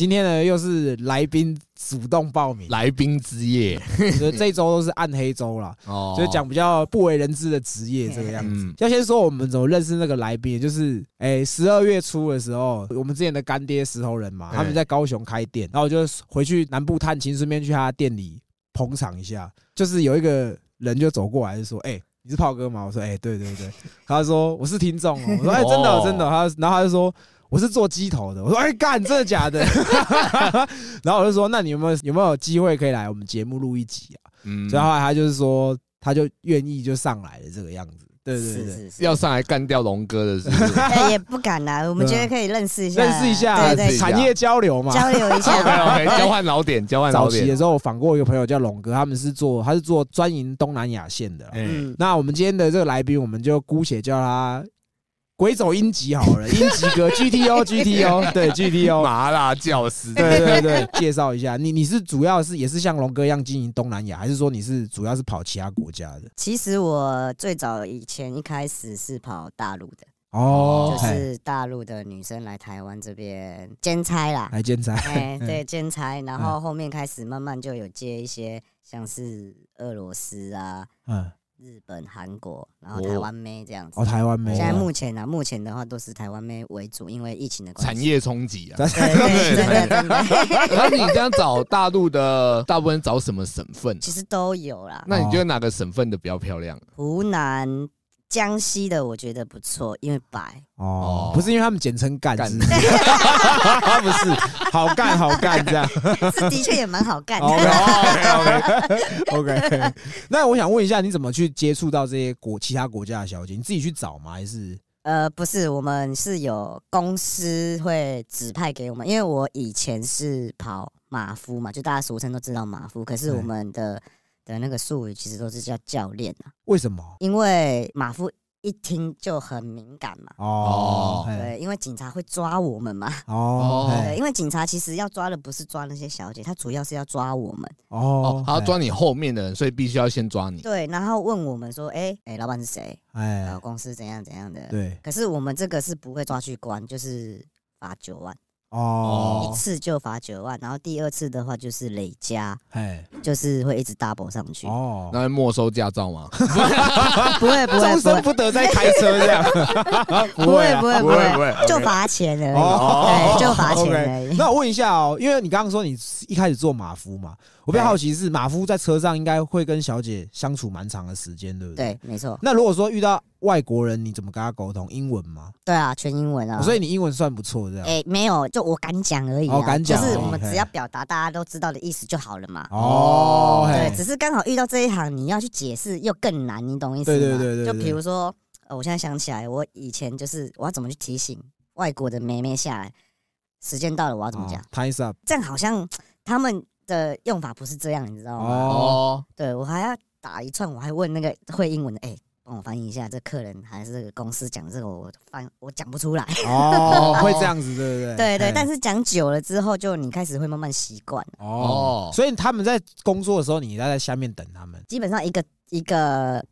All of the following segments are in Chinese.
今天呢又是来宾主动报名，来宾之夜所以这一周都是暗黑周啦，哦，就是讲比较不为人知的职业这个样子。嗯要先说我们怎么认识那个来宾，就是哎十二月初的时候，我们之前的干爹石头人嘛，他们在高雄开店，然后我就回去南部探亲，顺便去他店里捧场一下。就是有一个人就走过来就说：“哎、你是炮哥吗？”我说：“哎、对对对。”他说：“我是听众哦。”我说：“哎、真的哦真的。”他然后他就说。我是做鸡头的，我说哎干，真的假的？然后我就说，那你有没有有没有机会可以来我们节目录一集啊？嗯所以后来他就是说，他就愿意就上来了这个样子。对对对，是是是，要上来干掉龙哥的是不是 哎也不敢啦，我们觉得可以认识一下，认识一下对对，认识一下产业交流嘛。交流一下。OK，交换老点，交换老点。早期的时候，我访过一个朋友叫龙哥，他们是做他是做专营东南亚线的。嗯，嗯，那我们今天的这个来宾，我们就姑且叫他鬼走音级好了，音级哥 GTO GTO 对 GTO。麻辣教师，对对对，介绍一下，你你是主要是也是像龙哥一样经营东南亚，还是说你是主要是跑其他国家的？其实我最早以前一开始是跑大陆的，哦，就是大陆的女生来台湾这边兼差啦。来兼差，哎，对，兼差，然后后面开始慢慢就有接一些像是俄罗斯啊、嗯，日本、韩国，然后哦台湾妹这样子哦，。台湾没有，现在目前呢、目前的话都是台湾妹为主，因为疫情的关系。产业冲击啊。那你这样找大陆的，大部分找什么省份？其实都有啦。那你觉得哪个省份的比较漂亮？湖南、江西的我觉得不错，因为白。哦哦，不是因为他们简称干，干是不是，好干好干这样。是的确也蛮好干的。OK OK OK。那我想问一下，你怎么去接触到这些国其他国家的小姐？你自己去找吗？还是呃，不是，我们是有公司会指派给我们，因为我以前是跑马夫嘛，就大家俗称都知道马夫，可是我们的的那个术语其实都是叫教练啊，为什么？因为马夫一听就很敏感嘛。哦，对，因为警察会抓我们嘛。哦，哦对，因为警察其实要抓的不是抓那些小姐，他主要是要抓我们。哦哦，，他要抓你后面的人，所以必须要先抓你。对，然后问我们说，哎、哎、老板是谁？哎，然后公司怎样怎样的。对，可是我们这个是不会抓去关，就是罚九万，哦一，次就罚九万，然后第二次的话就是累加，哎，就是会一直 double 上去。哦，那会没收驾照吗？不会不会终身不会不得再开车这样，不 不会啊不会不不会会，不会就罚钱而已。就罚钱而已。那我问一下哦，因为你刚刚说你一开始做马夫嘛，我比较好奇是马夫在车上应该会跟小姐相处蛮长的时间，对不对？对，没错。那如果说遇到外国人，你怎么跟他沟通？英文吗？对啊，全英文啊。所以你英文算不错，这样。哎，没有，就我敢讲而已啊。哦敢讲就是我们只要表达大家都知道的意思就好了嘛。哦，对，只是刚好遇到这一行，你要去解释又更难，你懂意思吗？对对对对对就比如说，呃，我现在想起来，我以前就是我要怎么去提醒外国的妹妹下来，时间到了我要怎么讲？哦？Times up。这样好像他们的用法不是这样，你知道吗？哦，哦，对我还要打一串，我还问那个会英文的，哎、帮我翻译一下，这客人还是这个公司讲这个，我翻我讲不出来。哦，会这样 子，对不对？对对，但是讲久了之后，就你开始会慢慢习惯。哦哦，所以他们在工作的时候，你要在下面等他们。基本上一个一个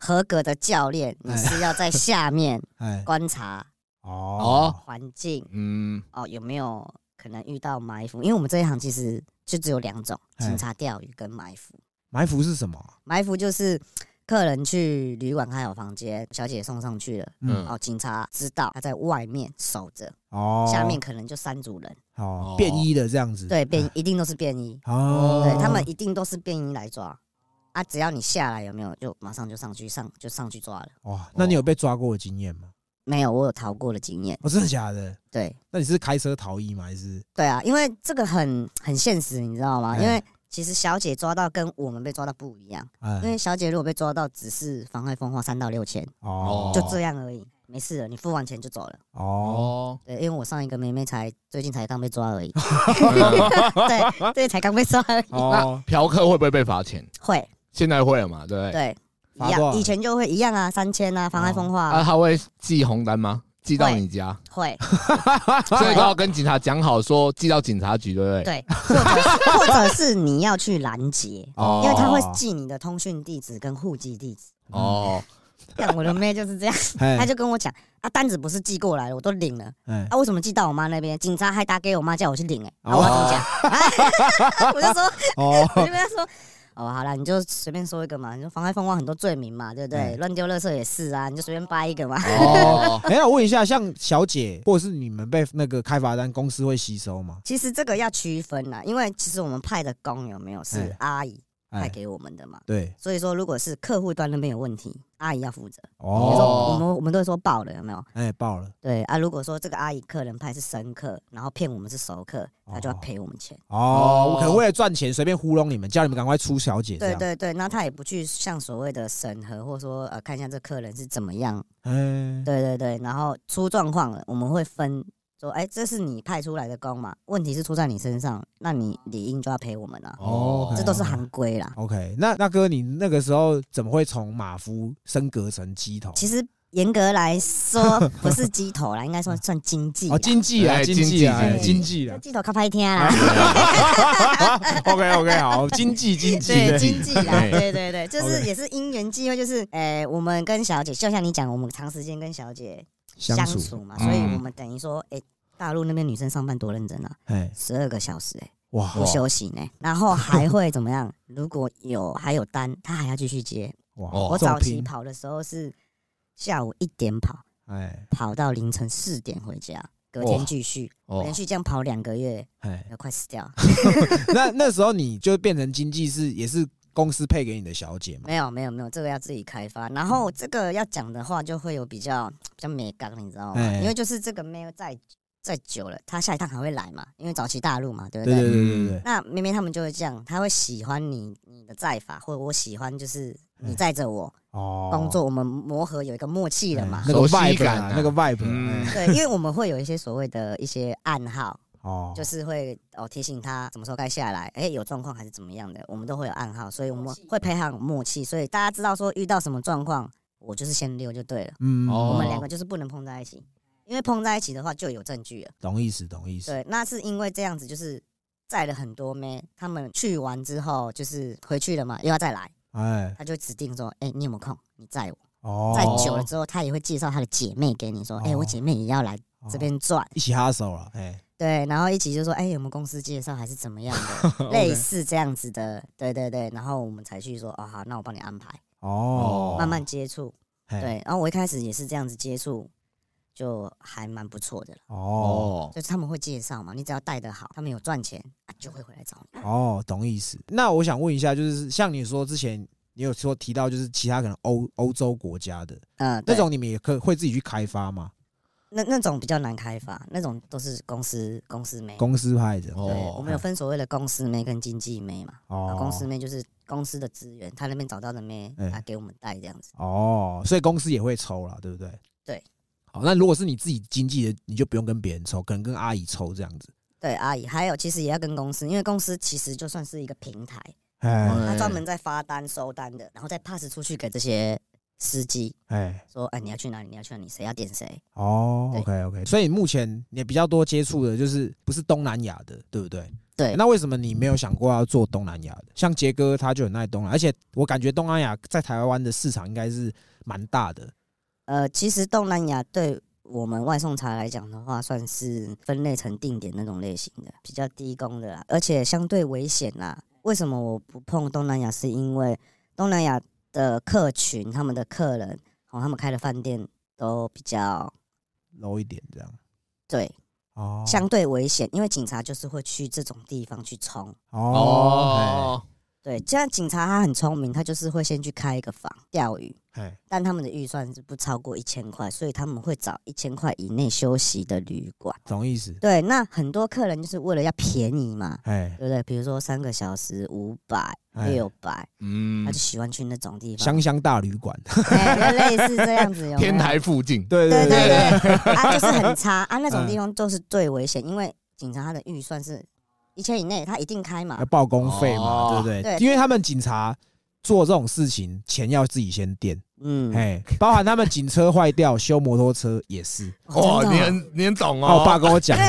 合格的教练，你是要在下面 哎，观察哦，环境嗯，哦，有没有可能遇到埋伏？因为我们这一行其实就只有两种：哎警察钓鱼跟埋伏。埋伏是什么？埋伏就是客人去旅馆开好房间，小姐送上去了。嗯，哦，警察知道他在外面守着，哦，下面可能就三组人，哦哦便衣的这样子。对，便一定都是便衣，哦，对他们一定都是便衣来抓啊。只要你下来有没有，就马上就上去上就上去抓了。哇，那你有被抓过的经验吗？没有，我有逃过的经验。哦，真的假的？对那你是开车逃逸吗？还是？对啊，因为这个很很现实，你知道吗？哎因为其实小姐抓到跟我们被抓到不一样，因哎，为小姐如果被抓到只是妨碍风化三到六千，哦，就这样而已，没事了，你付完钱就走了。哦，哦，对，因为我上一个妹妹才最近才刚被抓而已，对对，才刚被抓而已。哦，嫖客会不会被罚钱？会，现在会了嘛？对不对？对，一样，以前就会一样啊，三千啊，妨碍风化、啊，他会记红单吗？寄到你家，会，所以都要跟警察讲好，说寄到警察局，对不对？对，或者是或者是你要去拦截，哦因为他会记你的通讯地址跟户籍地址。哦，干我的妹就是这样，哎他就跟我讲啊，单子不是寄过来了，我都领了，哎啊，为什么寄到我妈那边？警察还打给我妈叫我去领、欸，哎、我要怎么讲？我就说，哦我就跟他说。哦，好了，你就随便说一个嘛，你说妨碍风光很多罪名嘛，对不对？嗯乱丢垃圾也是啊，你就随便掰一个嘛。哦，哎，那我问一下，像小姐或者是你们被那个开罚单，公司会吸收吗？其实这个要区分啦，因为其实我们派的工有没有是哎阿姨派哎，给我们的嘛，对，所以说如果是客户端那边有问题，阿姨要负责。哦，我们我们都会说爆了有没有？哎，爆了，对啊，如果说这个阿姨客人派是生客，然后骗我们是熟客，他就要哦赔我们钱。哦，我可能为了赚钱随便糊弄你们，叫你们赶快出小姐，对对对，那他也不去像所谓的审核，或者说呃看一下这客人是怎么样。嗯，对对对，然后出状况了，我们会分说，哎，这是你派出来的工嘛，问题是出在你身上，那你理应就要赔我们了，哦这都是行规啦。OK，那那哥，你那个时候怎么会从马夫升格成鸡头？其实严格来说 不是鸡头啦，应该说算经济。哦，经济啊，哎经济啊，哎经济经济啊。鸡头靠拍天啦，OK OK，好，经济经济，对经济啦，对对对对，就是也是因缘际会，就是诶，我们跟小姐，就像你讲，我们长时间跟小姐相相处，嘛，嗯所以我们等于说，诶，大陆那边女生上班多认真啊，哎，十二个小时诶，哇，不休息呢，然后还会怎么样？如果有还有单，她还要继续接。我早期跑的时候是下午一点跑，哎跑到凌晨四点回家，隔天哇继续，哦。连续这样跑两个月，哎，要快死掉。那那时候你就变成经济是也是公司配给你的小姐吗？没有没有没有，这个要自己开发。然后这个要讲的话，就会有比较 比较美感，你知道吗？哎因为就是这个没有再再久了，他下一趟还会来嘛，因为早期大陆嘛，对不对对？对对对对，那明明他们就会这样，他会喜欢你你的载法，或者我喜欢就是你载着我哦，工作，我们磨合有一个默契了嘛哎。那 vibe 感那个 vibe，对，因为 我们会有一些所谓的一些暗号，哦，就是会哦提醒他什么时候该下来，哎、有状况还是怎么样的，我们都会有暗号，所以我们会配合默契，所以大家知道说遇到什么状况，我就是先溜就对了，嗯，哦我们两个就是不能碰在一起，因为碰在一起的话就有证据了。懂意思懂意思，对，那是因为这样子就是载了很多妹，他们去完之后就是回去了嘛，又要再来，哎，他就指定说，哎、你有没有空？你载我。哦，载久了之后，他也会介绍他的姐妹给你说，哎、哦我姐妹也要来这边转。一起哈手了，哎，对，然后一起就说，哎、有没有公司介绍还是怎么样的，类似这样子的，对对对，然后我们才去说，哦好，那我帮你安排，哦，慢慢接触，嘿，对，然后我一开始也是这样子接触，就还蛮不错的了，哦。哦，就是他们会介绍嘛，你只要带的好，他们有赚钱啊，就会回来找你。哦，懂意思。那我想问一下，就是像你说之前你有说提到，就是其他可能欧欧洲国家的嗯，那对。种，你们也可会自己去开发吗？那那种比较难开发，那种都是公司公司妹。公司派的对，哦我们有分所谓的公司妹跟经纪妹嘛。啊，哦，公司妹就是公司的资源，他那边找到的妹，哎啊，给我们带这样子。哦，所以公司也会抽啦，对不对？对。好，那如果是你自己经纪的，你就不用跟别人抽，可能跟阿姨抽这样子。对，阿姨，还有其实也要跟公司，因为公司其实就算是一个平台，哎他专门在发单收单的，然后再 pass 出去给这些司机，哎，说，哎，你要去哪里？你要去哪里？谁要点谁？哦，OK OK，所以目前你比较多接触的就是不是东南亚的，对不对？对，那为什么你没有想过要做东南亚的？像杰哥他就很爱东南亚，而且我感觉东南亚在台湾的市场应该是蛮大的。呃，其实东南亚对我们外送茶来讲的话，算是分类成定点那种类型的，比较低工的啦，而且相对危险啦。为什么我不碰东南亚？是因为东南亚的客群，他们的客人，哦，他们开的饭店都比较 low 一点这样。对，哦，相对危险，因为警察就是会去这种地方去冲。哦，哦，对，这样警察他很聪明，他就是会先去开一个房钓鱼，哎，但他们的预算是不超过一千块，所以他们会找一千块以内休息的旅馆。懂意思？对，那很多客人就是为了要便宜嘛，哎，对不对？比如说三个小时五百、哎六百，嗯他就，喜欢去那种地方，香香大旅馆。哎 类似这样子，有有天台附近，对对对对对，啊，就是很差啊，那种嗯地方就是最危险，因为警察他的预算是一千以内，他一定开嘛要。报公费嘛，哦对不对？对因为他们警察做这种事情，钱要自己先垫，嗯，哎，包含他们警车坏掉修摩托车也是。哇，你很你很懂哦，我爸哦。跟我讲的，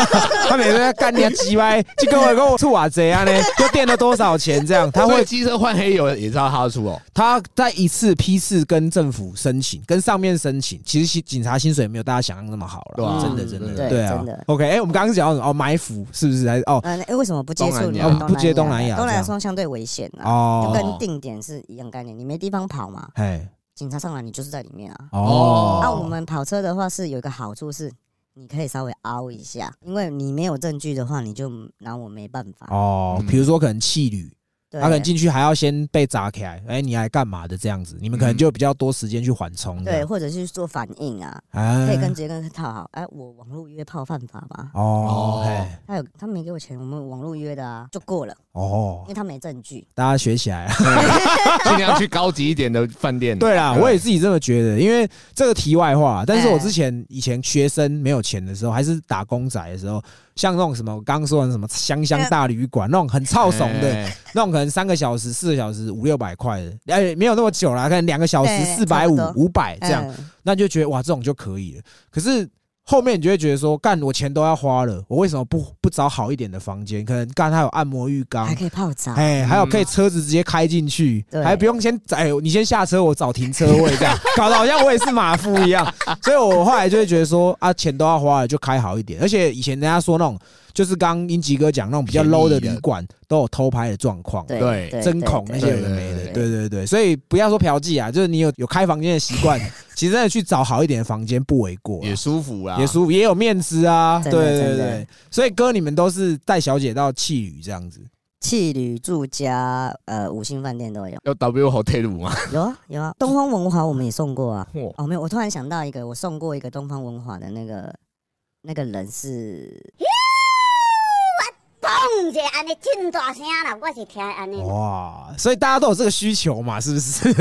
他每次在干你啊鸡歪，就跟我跟我出瓦贼啊呢，又垫了多少钱这样？他会机车换黑油也知道他出哦。他在一次批次跟政府申请，跟上面申请，其实警察薪水没有大家想象那么好了，啊真的真的嗯对对啊。OK，哎，我们刚刚讲到什么？哦，埋伏是不是？还是哦呃，那为什么不接触不接东南亚东南亚说相对危险啊，哦就跟定点是一样概念，你没地方跑嘛，哎警察上来你就是在里面啊。哦，那、我们跑车的话是有一个好处是，你可以稍微凹一下，因为你没有证据的话，你就拿我没办法。哦，嗯比如说可能气旅，对，他可能进去还要先被砸起来，哎，你来干嘛的这样子？你们可能就有比较多时间去缓冲这对，或者是做反应啊，哎可以跟直接跟他套好。哎，我网络约炮犯法吗？哦他有他没给我钱，我们网络约的啊，就过了，哦因为，他没证据。大家学起来啊。尽量去高级一点的饭店。对啦，我也自己这么觉得，因为这个题外话，但是我哎之前以前学生没有钱的时候，还是打工仔的时候，像那种什么我刚刚说的什么香香大旅馆那种很超怂的，哎。那种可能三个小时、四个小时、五六百块的，哎，没有那么久啦，可能两个小时四百五五百这样，嗯。那就觉得哇，这种就可以了。可是后面你就会觉得说，干我钱都要花了，我为什么不不找好一点的房间？可能干它有按摩浴缸还，可以泡澡。哎，还有可以车子直接开进去，对还不用先哎，你先下车，我找停车位这样，搞得好像我也是马夫一样。所以我后来就会觉得说啊，钱都要花了，就开好一点。而且以前人家说那种，就是刚刚英吉哥讲那种比较 low 的的旅馆，都有偷拍的状况。对针孔那些有的没的，对对对，所以不要说嫖妓啊，就是你有有开房间的习惯，其实真的去找好一点的房间不为过啊，也舒服啊，也舒服，也有面子啊，对对对。所以哥，你们都是带小姐到气旅这样子，气旅住家呃五星饭店都有，有 W hotel 吗？有啊有啊。东方文华我们也送过啊。嚯哦，没有，我突然想到一个，我送过一个东方文华的那个那个人是嘣一下安尼真大声啦，我是听安尼。哇！所以大家都有这个需求嘛，是不是？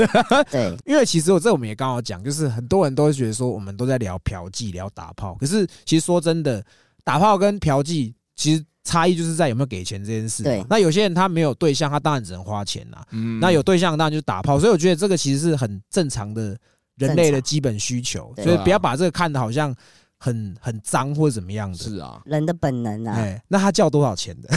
对 因为其实我这我们也刚好讲，就是很多人都会觉得说我们都在聊嫖妓、聊打炮，可是其实说真的，打炮跟嫖妓其实差异就是在有没有给钱这件事。对那有些人他没有对象，他当然只能花钱啦。嗯那有对象当然就是打炮，所以我觉得这个其实是很正常的人类的基本需求，所以不要把这个看的好像很很脏或者怎么样的。是啊，人的本能啊，哎，那他叫多少钱的？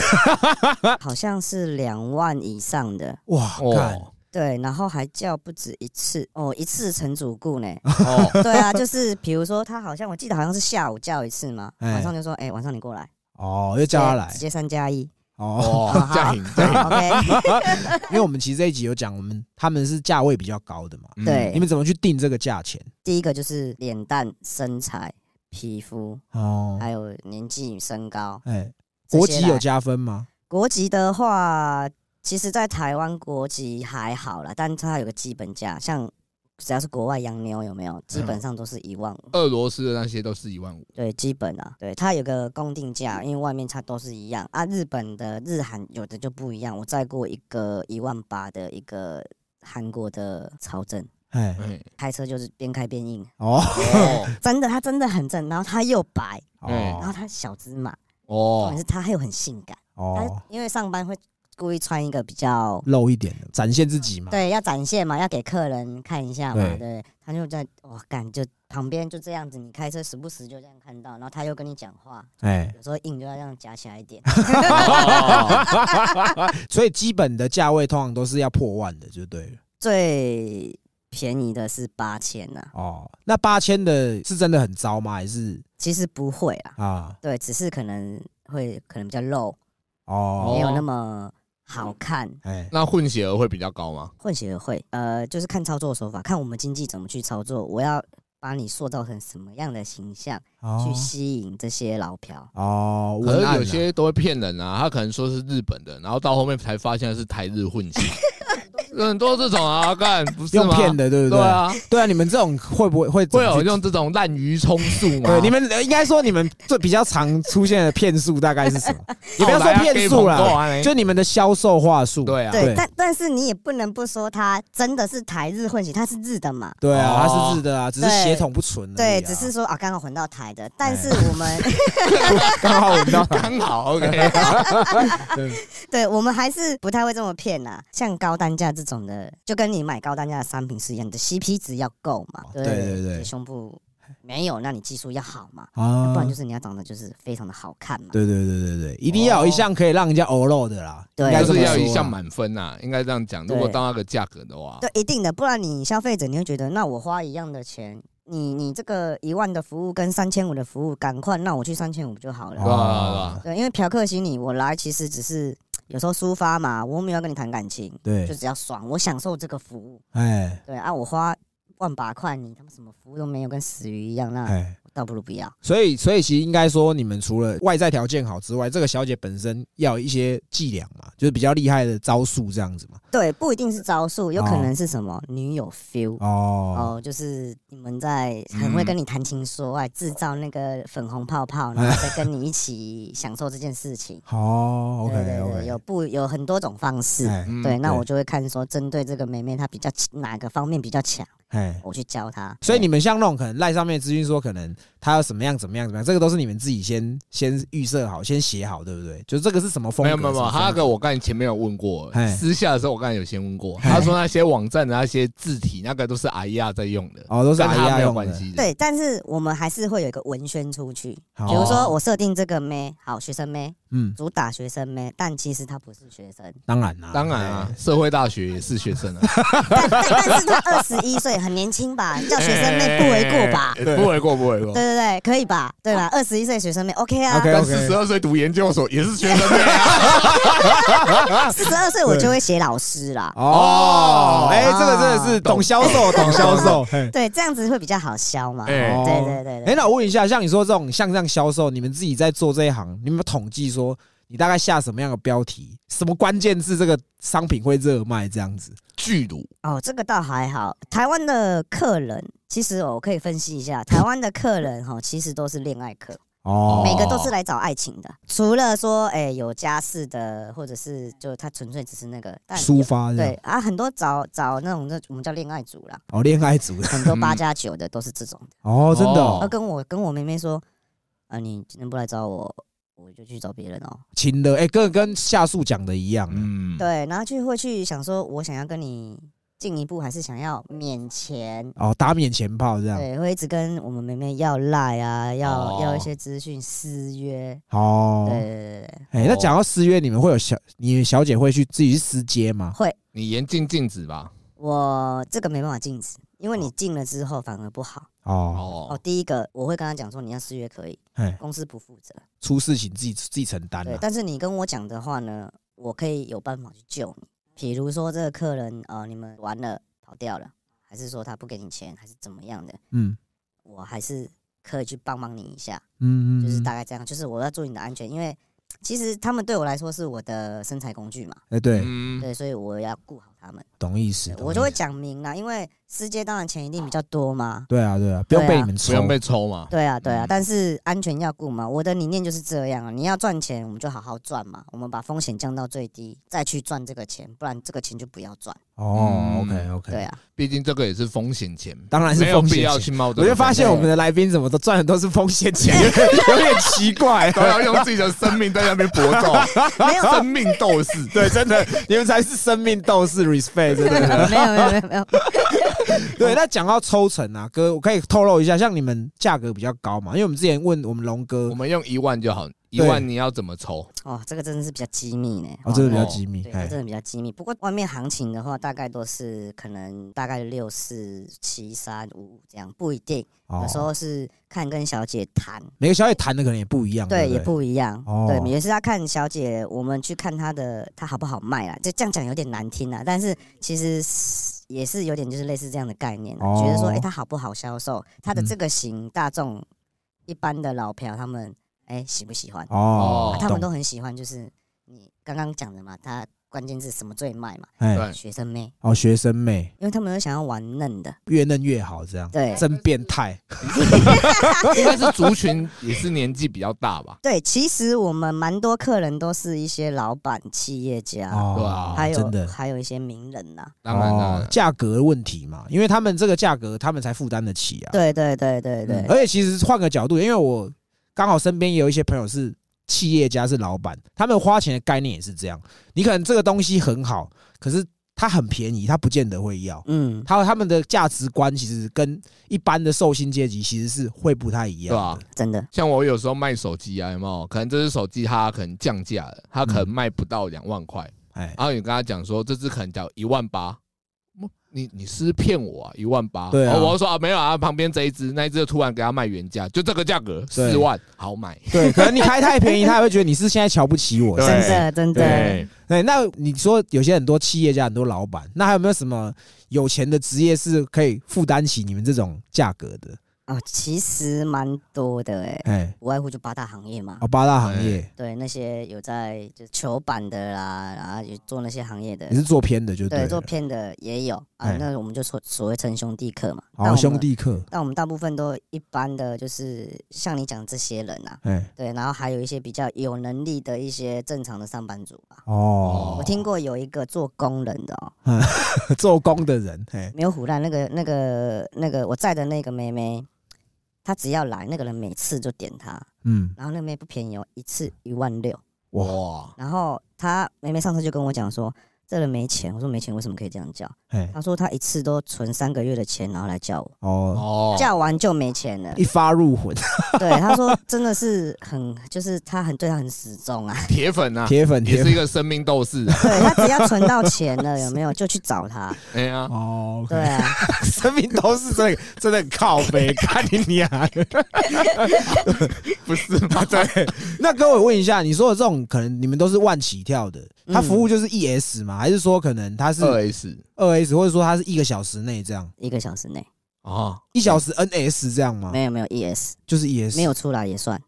好像是两万以上的。哇，看哦对，然后还叫不止一次。哦，一次成主顾呢。哦，对啊，就是比如说他好像我记得好像是下午叫一次嘛，哎。晚上就说哎、晚上你过来，哦，又叫他来。直接三加一。哦，哦，这样赢这样赢 OK，因为我们其实这一集有讲，我们他们是价位比较高的嘛，嗯对。你们怎么去定这个价钱？第一个就是脸蛋、身材、皮肤，哦，还有年纪、身高。哎，国籍有加分吗？国籍的话，其实在台湾国籍还好啦，但它有个基本价，像只要是国外洋妞有没有，基本上都是一万五。俄罗斯的那些都是一万五，对，基本啊，对，它有个公定价，因为外面它都是一样啊。日本的日韩有的就不一样，我载过一个一万八的一个韩国的朝正，哎，哎，开车就是边开边硬，哦。哦。真的，他真的很正，然后他又白，然后哦他小芝麻，重哦点是他又很性感，他哦，因为上班会故意穿一个比较。露一点的，展现自己嘛。对，要展现嘛，要给客人看一下嘛，对。对，他就在哇，干就旁边就这样子，你开车时不时就这样看到，然后他又跟你讲话，哎，有时候硬就要这样夹起来一点，哦 所以基本的价位通常都是要破万的，就对了。最便宜的是八千呐，哦，那八千的是真的很糟吗？还是其实不会啊，啊？对，只是可能会可能比较露，哦，没有那么好看。哎，那混血儿会比较高吗？混血儿会，呃，就是看操作手法，看我们经济怎么去操作，我要把你塑造成什么样的形象，哦去吸引这些老漂。哦，可是文案啊有些都会骗人啊，他可能说是日本的，然后到后面才发现是台日混血，很多这种啊，干不是吗？用骗的，对不对？对啊，对啊，你们这种会不会会会有用这种滥竽充数吗？对，你们呃应该说你们最比较常出现的骗术大概是什么？也不要说骗术啦，啦就你们的销售话术。对啊，对，但但是你也不能不说他真的是台日混血，他是日的嘛。对啊，哦它是日的啊，只是对血统不纯而已啊。对，只是说啊，刚好混到台的，但是哎我们 刚好闻到它。刚好 OK，对我们还是不太会这么骗呐。像高单价这种的，就跟你买高单价的商品是一样的，CP 值要够嘛。对对对你胸部没有，那你技术要好嘛，啊不然就是你要长得就是非常的好看嘛。对对对对对，一定要有一项可以让人家欧肉的啦，对应该就是要一项满分呐，应该这样讲。如果对到那个价格的话，对，一定的，不然你消费者你会觉得，那我花一样的钱，你你这个一万的服务跟三千五的服务，赶快，那我去三千五就好了。对？对？对，因为嫖客心理，我来其实只是有时候抒发嘛，我没有要跟你谈感情，对。就，只要爽，我享受这个服务。哎。对啊，我花万把块，你他妈什么服务都没有，跟死鱼一样，那倒不如不要。所以所以其实应该说，你们除了外在条件好之外，这个小姐本身要有一些伎俩嘛，就是比较厉害的招数这样子嘛。对，不一定是招数，有可能是什么女友 feel。哦，哦，就是你们在很会跟你谈情说爱，制造那个粉红泡泡，然后再跟你一起享受这件事情。好对对，OK 对，有不有很多种方式。哎嗯对，那我就会看说，针对这个妹妹她比较哪个方面比较强，哎，我去教他。所以你们像那种可能赖上面资讯说，可能她要怎么样怎么样怎么样，这个都是你们自己先先预设好，先写好，对不对？就这个是什么风格？没有没有没有，他那个我刚才前面有问过，私下的时候我刚才有先问过，他说那些网站的那些字体那个都是阿亚在用的，哦，都是阿亚用的。关系的。对，但是我们还是会有一个文宣出去，比如说我设定这个妹，好学生妹，嗯，主打学生妹，但其实他不是学生，当然啦，当然啊，社会大学也是学生啊，但是他二十一岁，很年轻吧？叫学生妹不为过吧？哎不为过，不为过对。对对，可以吧？对吧？二十一岁学生妹，OK 啊。OK 但四十二岁读研究所也是学生妹 啊，四十二岁我就会写老师啦。哦，哎，这个真的是懂销售，懂销售。嘿对，这样子会比较好销嘛。哎哦对对对哎，那我问一下，像你说这种像这样销售，你们自己在做这一行，你们有没有统计说你大概下什么样的标题，什么关键字这个商品会热卖这样子？巨乳哦，这个倒还好。台湾的客人，其实我可以分析一下，台湾的客人哈，其实都是恋爱客，哦每个都是来找爱情的。除了说，哎，有家室的，或者是就他纯粹只是那个，但抒发对啊，很多找找那种那我们叫恋爱组啦，哦，恋爱组的很多八加九的都是这种的。哦，真的他跟我跟我妹妹说，啊，你今天不来找我，我就去找别人哦。请的，哎，跟跟下述讲的一样，嗯，对，然后就会去想说，我想要跟你进一步，还是想要免钱？哦，打免钱炮这样，对，会一直跟我们妹妹要赖啊，要、哦要一些资讯私约。哦对，对对对，哎，那讲到私约，你们会有小，你小姐会去自己去私接吗？会。你严禁禁止吧？我这个没办法禁止，因为你进了之后反而不好。哦，哦，哦，第一个我会跟他讲说，你要失约可以，哎，公司不负责。出事情自己自己承担对，但是你跟我讲的话呢，我可以有办法去救你。比如说这个客人呃，你们玩了跑掉了，还是说他不给你钱，还是怎么样的，嗯我还是可以去帮忙你一下，嗯嗯，就是嗯大概这样。就是我要注意你的安全，因为其实他们对我来说是我的生财工具嘛，哎，对，嗯，对，所以我要顾好他们。懂意思对，我就会讲明啦，因为私接当然钱一定比较多嘛。对啊对啊，不用被你们抽，不用被抽嘛。对啊，对啊，嗯但是安全要顾嘛。我的理念就是这样啊，你要赚钱，我们就好好赚嘛，我们把风险降到最低，再去赚这个钱，不然这个钱就不要赚。哦嗯，OK OK，对，啊，毕竟这个也是风险钱，当然是没有风险必要去冒这个风险。我就发现我们的来宾怎么都赚的都是风险钱，有点有点奇怪。都要用自己的生命在那边搏斗，没有生命斗士。对，真的，你们才是生命斗士，respect，真的。没有没有没有没有，对，那讲到抽成啊，哥，我可以透露一下，像你们价格比较高嘛，因为我们之前问我们龙哥我，们用一万就好，一万你要怎么抽？哦，这个真的是比较机密呢。哦，这个比较哦机密，对，它哎真的比较机密。不过外面行情的话，大概都是可能大概六四七三五五这样，不一定。哦有时候是看跟小姐谈，每个小姐谈的可能也不一样，对，也不一样。哦对，也是要看小姐，我们去看她的她好不好卖啦。就这样讲有点难听啊，但是其实是也是有点就是类似这样的概念觉得说，哎、它好不好销售，它的嗯这个型大众一般的老嫖他们哎、喜不喜欢？哦哦，他们都很喜欢，就是你刚刚讲的嘛，他关键字什么最卖嘛，哎。学生妹，哦，学生妹。因为他们都想要玩嫩的，越嫩越好，这样。对。真变态。应该是族群也是年纪比较大吧？对，其实我们蛮多客人都是一些老板、企业家，对哦啊，还有真的。还有一些名人呐、当然哦了，价格问题嘛，因为他们这个价格他们才负担得起啊。对对对对对，而且其实换个角度，因为我刚好身边也有一些朋友是企业家是老板，他们花钱的概念也是这样。你可能这个东西很好，可是它很便宜，他不见得会要。嗯，他他们的价值观其实跟一般的寿星阶级其实是会不太一样对吧的。真的，像我有时候卖手机啊，有没有？可能这只手机它可能降价了，它可能卖不到两万块，哎，然后你跟他讲说这只可能叫一万八，你你是不是骗我啊？一万八？对啊哦我就说啊没有啊，旁边这一只那一只突然给他卖原价，就这个价格对四万，好买。对，可能你开太便宜，他也会觉得你是现在瞧不起我。对真的真的，对，对，那你说有些很多企业家、很多老板，那还有没有什么有钱的职业是可以负担起你们这种价格的？哦，其实蛮多的哎，哎，无外乎就八大行业嘛哦，。八大行业，对，那些有在就是球板的啦，然后有做那些行业的你，是做偏的就对，了做偏的也有啊哎。那我们就所所谓称兄弟客嘛。但好我们兄弟客，但我们大部分都一般的，就是像你讲这些人啊，哎，对，然后还有一些比较有能力的一些正常的上班族吧。哦我，听过有一个做工人的哦，做工的人，哎，没有唬烂，那个那个那个我在的那个妹妹，她只要来，那个人每次就点他，嗯，然后那个妹不便宜哦，一次一万六，哇，然后他妹妹上次就跟我讲说。这人没钱，我说没钱，为什么可以这样叫？哎，她说他一次都存三个月的钱，然后来叫我，哦，哦，叫完就没钱了。一发入魂，对，他说真的是很，就是他很对他很始终啊。铁粉啊，铁粉，也是一，个生命斗士啊。对他只要存到钱了，有没有就去找他。哎呀，哦，对啊，生命斗士真的，真的很靠背，看你娘的。不是吗？对，那各位问一下，你说的这种可能你们都是万起跳的，它服务就是 ES 嘛？还是说可能它是二 S 二 S，或者说它是一个小时内这样，一个小时内啊，一小时 NS 这样吗？没有没有 ES，就是 ES，没有出来也算，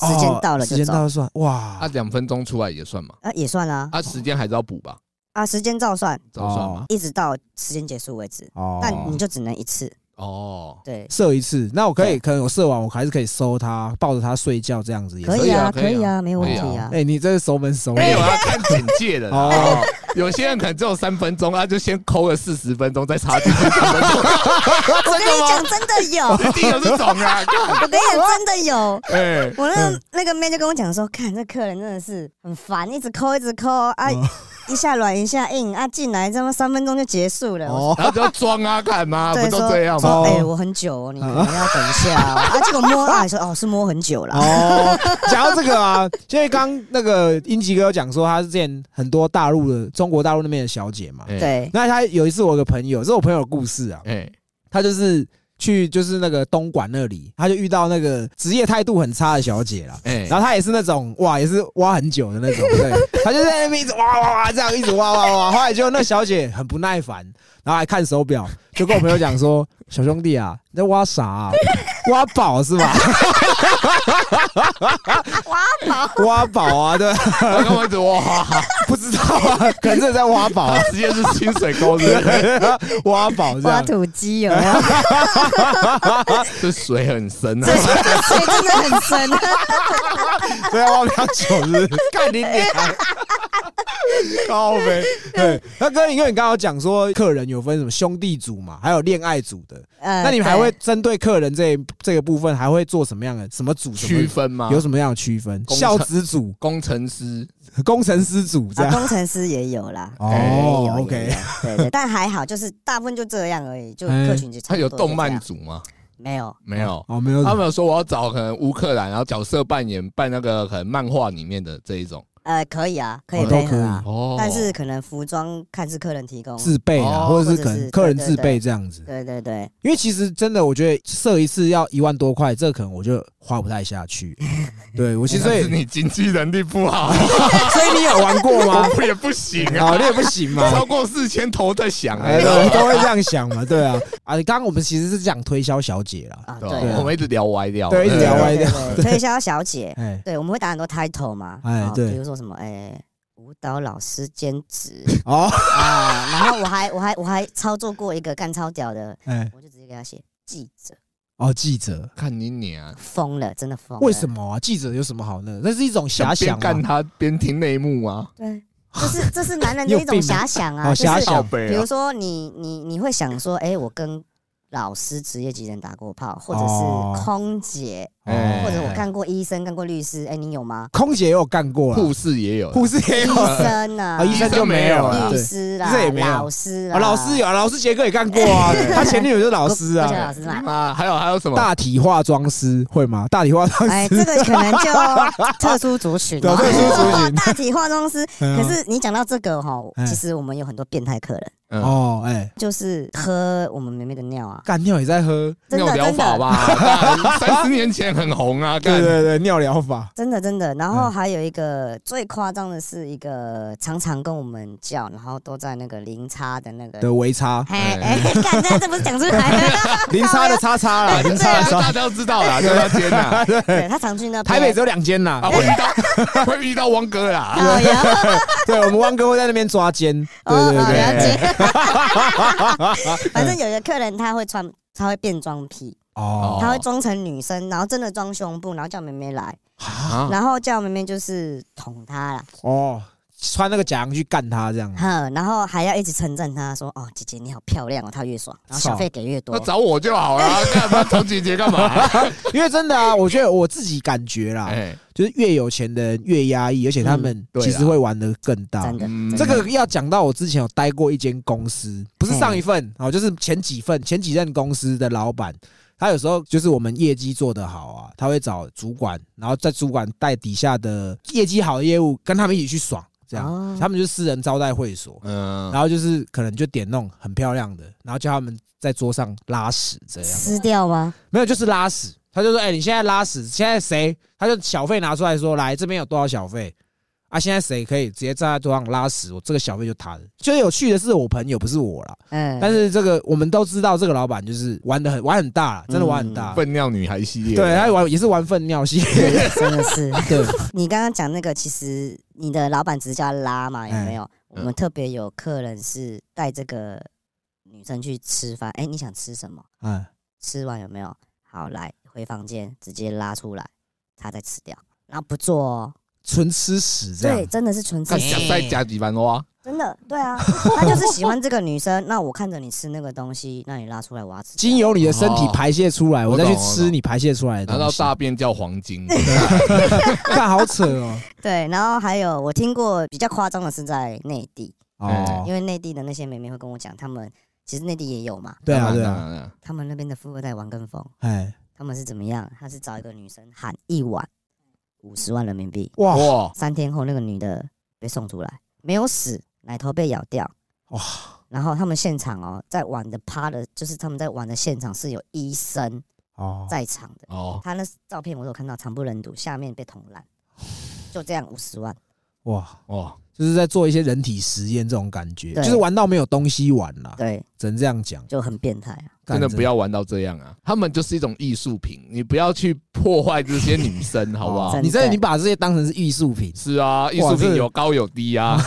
哦时间到了就走时间到了算哇啊，，两分钟出来也算嘛？啊，也算啊啊，时间还是要补吧？啊，时间照算，照算嘛？一直到时间结束为止，哦，但你就只能一次。哦，对，射一次，那我可以可能我射完，我还是可以收他，抱着他睡觉这样子也可。以啊，可以啊可以啊，没有问题啊。哎，你这是熟门熟没有路要看简介的 哦哦。有些人可能只有三分钟，他就先抠了四十分钟，再插进去三分钟，我跟你讲，真的有，一定有这种啊！我跟你讲，真的有。哎，我那个那个妹就跟我讲说，看这客人真的是很烦，一直抠一直抠啊，一下软一下硬啊，进来这么三分钟就结束了。哦，然后就要装啊，干嘛？不都说这样吗？说哎、我很久哦，你可能要等一下哦。啊，结果摸啊，说哦是摸很久了。哦，讲到这个啊，因为刚那个英吉哥有讲说，他是之前很多大陆的中国大陆那边的小姐嘛。哎，对，那他有一次我有个朋友，这是我朋友的故事啊，哎，他就是去就是那个东莞那里，他就遇到那个职业态度很差的小姐了。哎，然后他也是那种哇，也是挖很久的那种，对，他就在那边一直挖挖挖，这样一直挖挖挖。后来就那小姐很不耐烦，然后还看手表，就跟我朋友讲说：“ 小兄弟啊，你在挖啥、啊？挖宝是吧？挖宝，挖宝啊，对，他跟我一直挖，不知道啊，可能是在挖宝啊，直接是清水沟的，挖宝这样。挖土机有没有？这水很深啊。水真的很深。对啊，挖比较久是不是？看你脸，高呗。对，那哥，因为你刚刚讲说客人有分什么兄弟组嘛，还有恋爱组的，呃那你们还会针对客人这这个部分，还会做什么样的什么组区分吗？有什么样的区分？孝子组、工程师工程师组这啊，样。工程师也有啦。哦 OK 对对，但还好，就是大部分就这样而已，就哎客群就差他有不多就动漫组吗？没有？没有。哦，没有，他们有说我要找可能乌克兰，然后角色扮演扮那个可能漫画里面的这一种呃，可以啊，可以哦都可以配合啊，哦。但是可能服装看是客人提供。自备啊，哦或者是可能客人自备这样子。对对对，因为其实真的，我觉得设一次要一万多块，这可能我就花不太下去。对我其实是你经济能力不好，所以你有玩过吗？我也不行哦，啊你，也不行嘛。超过四千头在想哎，都会这样想嘛，对啊。啊，刚刚我们其实是讲推销小姐啦，啊，对我们一直聊歪掉，对一直聊歪掉。推销小姐，哎，对，我们会打很多 title 嘛，啊哎对。比如说什么，哎，舞蹈老师兼职 哦，啊，然后我还我还我还操作过一个干超屌的，哎，我就直接给他写记者，哦，记者，看你娘，疯了，真的疯了。为什？么啊？记者有什么好呢？那是一种遐想边干。他边听内幕啊，对，这是这是男人的 一种遐想哦啊，就是遐想比如说你你你会想说，哎，我跟老师、职业级人打过炮，或者哦是空姐，哎或者我干过医生、干过律师。哎，你有吗？空姐也有干过护，士也有，护士也医有，生啊啊，，医生就没有了，律对。师啦这也没，有老师啊，啦，老师有，老师杰哥也干过啊，他前女友就是老师啊。老师嘛。啊，还有还有什么？大体化妆师会吗？大体化妆哎，师，这个可能就特殊族群特殊族群 大体化妆师。嗯可是你讲到这个哈哎，其实我们有很多变态客人，嗯，哦，哎，就是喝我们妹妹的尿啊，干尿也在喝，真尿疗法吧，三十年前很红啊，干。对对对，尿疗法，真的真的。然后嗯。还有一个最夸张的是一个常常跟我们叫，然后都在那个零差的那个。的微差，哎。哎，看这这不是讲出来了？零差的叉叉啦，零差的叉，大家都知道啦，对吧？天哪，对。他常去那边。台北只有两间啦啊，。会遇到会遇到汪哥啦，对，我们汪哥会在那边抓奸，对哦，对对，哦了解。反正有一个客人他会穿，他会变装癖，哦。他会装成女生，然后真的装胸部，然后叫妹妹来，啊，然后叫妹妹就是捅他啦，哦，穿那个假洋去干他这样，哼，然后还要一直称赞他说：“哦，姐姐你好漂亮哦。”他越爽，然后小费给越多那。找我就好了，干嘛找姐姐干嘛？因为真的啊，我觉得我自己感觉啦，哎，就是越有钱的人越压抑，而且他们其实会玩的更大真。的，嗯这个要讲到我之前有待过一间公司，不是上一份哦，就是前几份前几任公司的老板，他有时候就是我们业绩做得好啊，他会找主管，然后在主管带底下的业绩好的业务跟他们一起去爽，这样，哦他们就是私人招待会所，嗯，然后就是可能就点那种很漂亮的，然后叫他们在桌上拉屎这样，撕掉吗？没有就是拉屎，他就说，哎、你现在拉屎，现在谁？他就小费拿出来说，来这边有多少小费？啊，现在谁可以直接站在桌上拉屎？我这个小费就他的。最有趣的是我朋友，不是我啦。嗯，但是这个我们都知道，这个老板就是玩的很玩很大，真的玩很大。粪尿女孩系列，对，他玩也是玩粪尿系列。真的是。对，你刚刚讲那个，其实你的老板只是叫他拉嘛，有没有？我嗯们特别有客人是带这个女生去吃饭，哎，你想吃什么？嗯，吃完有没有？好，来回房间直接拉出来，他再吃掉，然后不做哦。纯吃屎这样。对，真的是纯吃看屎想再加几番哇，真的，对啊，他就是喜欢这个女生。那我看着你吃那个东西，那你拉出来，我要吃。经由你的身体哦。排泄出来，我再去吃你排泄出来的难道。大便叫黄金？看好扯哦。对，然后还有我听过比较夸张的是在内地，哦。因，为内地的那些妹妹会跟我讲，他们其实内地也有嘛，对啊，对啊，啊，他们那边的富二代玩跟风，哎，他们是怎么样？他是找一个女生喊一晚五十万人民币，哇。哇，三天后那个女的被送出来，没有死，奶头被咬掉。哇，然后他们现场哦，在玩的趴的，就是他们在玩的现场是有医生哦，在场的。哦，他那照片我有看到，惨不忍睹，下面被捅烂，就这样五十万。哇，哇，就是在做一些人体实验这种感觉，就是玩到没有东西玩了，对，只能这样讲。就很变态啊。真的不要玩到这样啊！他们就是一种艺术品，你不要去破坏这些女生，好不好你？真的你把这些当成是艺术品，是啊，艺术品有高有低啊，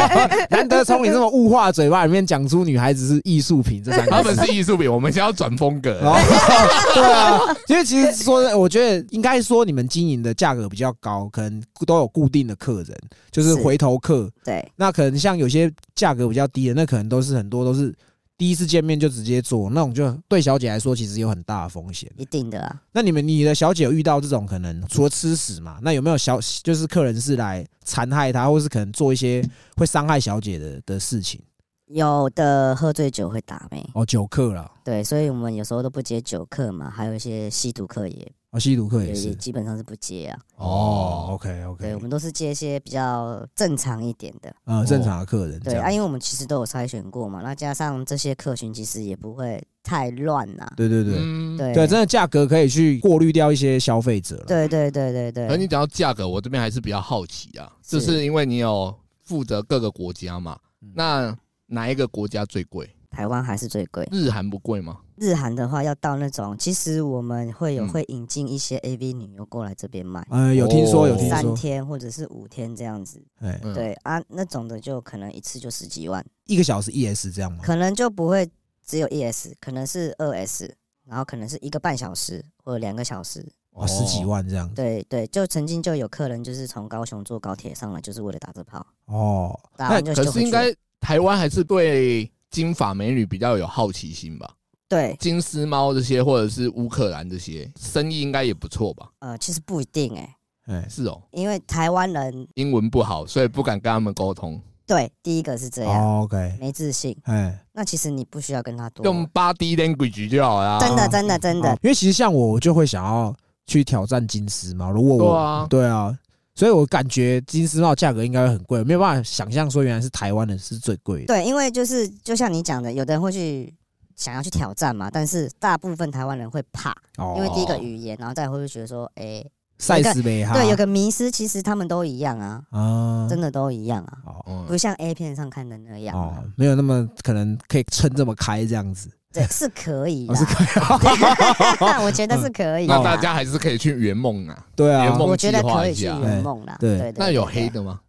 难得从你这么物化嘴巴里面讲出女孩子是艺术品这三个他们。是艺术品，我们先要转风格。哦，对啊，因为其实说，我觉得应该说你们经营的价格比较高，可能都有固定的客人，就是是回头客。对，那可能像有些价格比较低的，那可能都是很多都是第一次见面就直接做，那种就对小姐来说其实有很大的风险。一定的啊。那你们你的小姐有遇到这种可能除了吃屎嘛？那有没有小就是客人是来残害她，或是可能做一些会伤害小姐的的事情？有的喝醉酒会打妹，哦，酒客啦，对，所以我们有时候都不接酒客嘛，还有一些吸毒客也哦，吸毒客也是。基本上是不接啊。哦，OK OK，我们都是接一些比较正常一点的。呃，正常的客人对啊，因为我们其实都有筛选过嘛，那加上这些客群其实也不会太乱呐。对对对嗯，对对，真的价格可以去过滤掉一些消费者了。对对对对对可你讲到价格，我这边还是比较好奇啊，就是因为你有负责各个国家嘛嗯，那哪一个国家最贵？台湾还是最贵。日韩不贵吗？日韩的话，要到那种，其实我们会有嗯会引进一些 AV 女优过来这边卖，呃，有听说有三有听说，天或者是五天这样子。哎，嗯，对啊，那种的就可能一次就十几万，一个小时 ES 这样吗？可能就不会只有 ES，可能是二 S，然后可能是一个半小时或者两个小时。哦，十几万这样。对对，就曾经就有客人就是从高雄坐高铁上来，就是为了打这炮，哦，打完就可就是应该台湾还是对金发美女比较有好奇心吧？对，金丝猫这些，或者是乌克兰这些，生意应该也不错吧？呃，其实不一定哎、哎，是哦，因为台湾人英文不好，所以不敢跟他们沟通，对第一个是这样，哦，OK，没自信。哎，那其实你不需要跟他多，用 body language 就好啦。真的真的真的哦，因为其实像我，我就会想要去挑战金丝猫。如果我对啊对啊，所以我感觉金丝帽价格应该会很贵，没有办法想象说原来是台湾的是最贵的。对，因为就是就像你讲的，有的人会去想要去挑战嘛，但是大部分台湾人会怕，哦，因为第一个语言，然后再会不会觉得说，哎、赛斯杯哈，对，有个迷失，其实他们都一样啊，啊，真的都一样啊，哦。嗯不像 A 片上看的那样啊、哦，没有那么可能可以撑这么开这样子，对，是可以哦，是可以，我觉得是可以的。那大家还是可以去圆梦啊。对啊圆，梦我觉得可以去圆梦啦。对对对，那有黑的吗？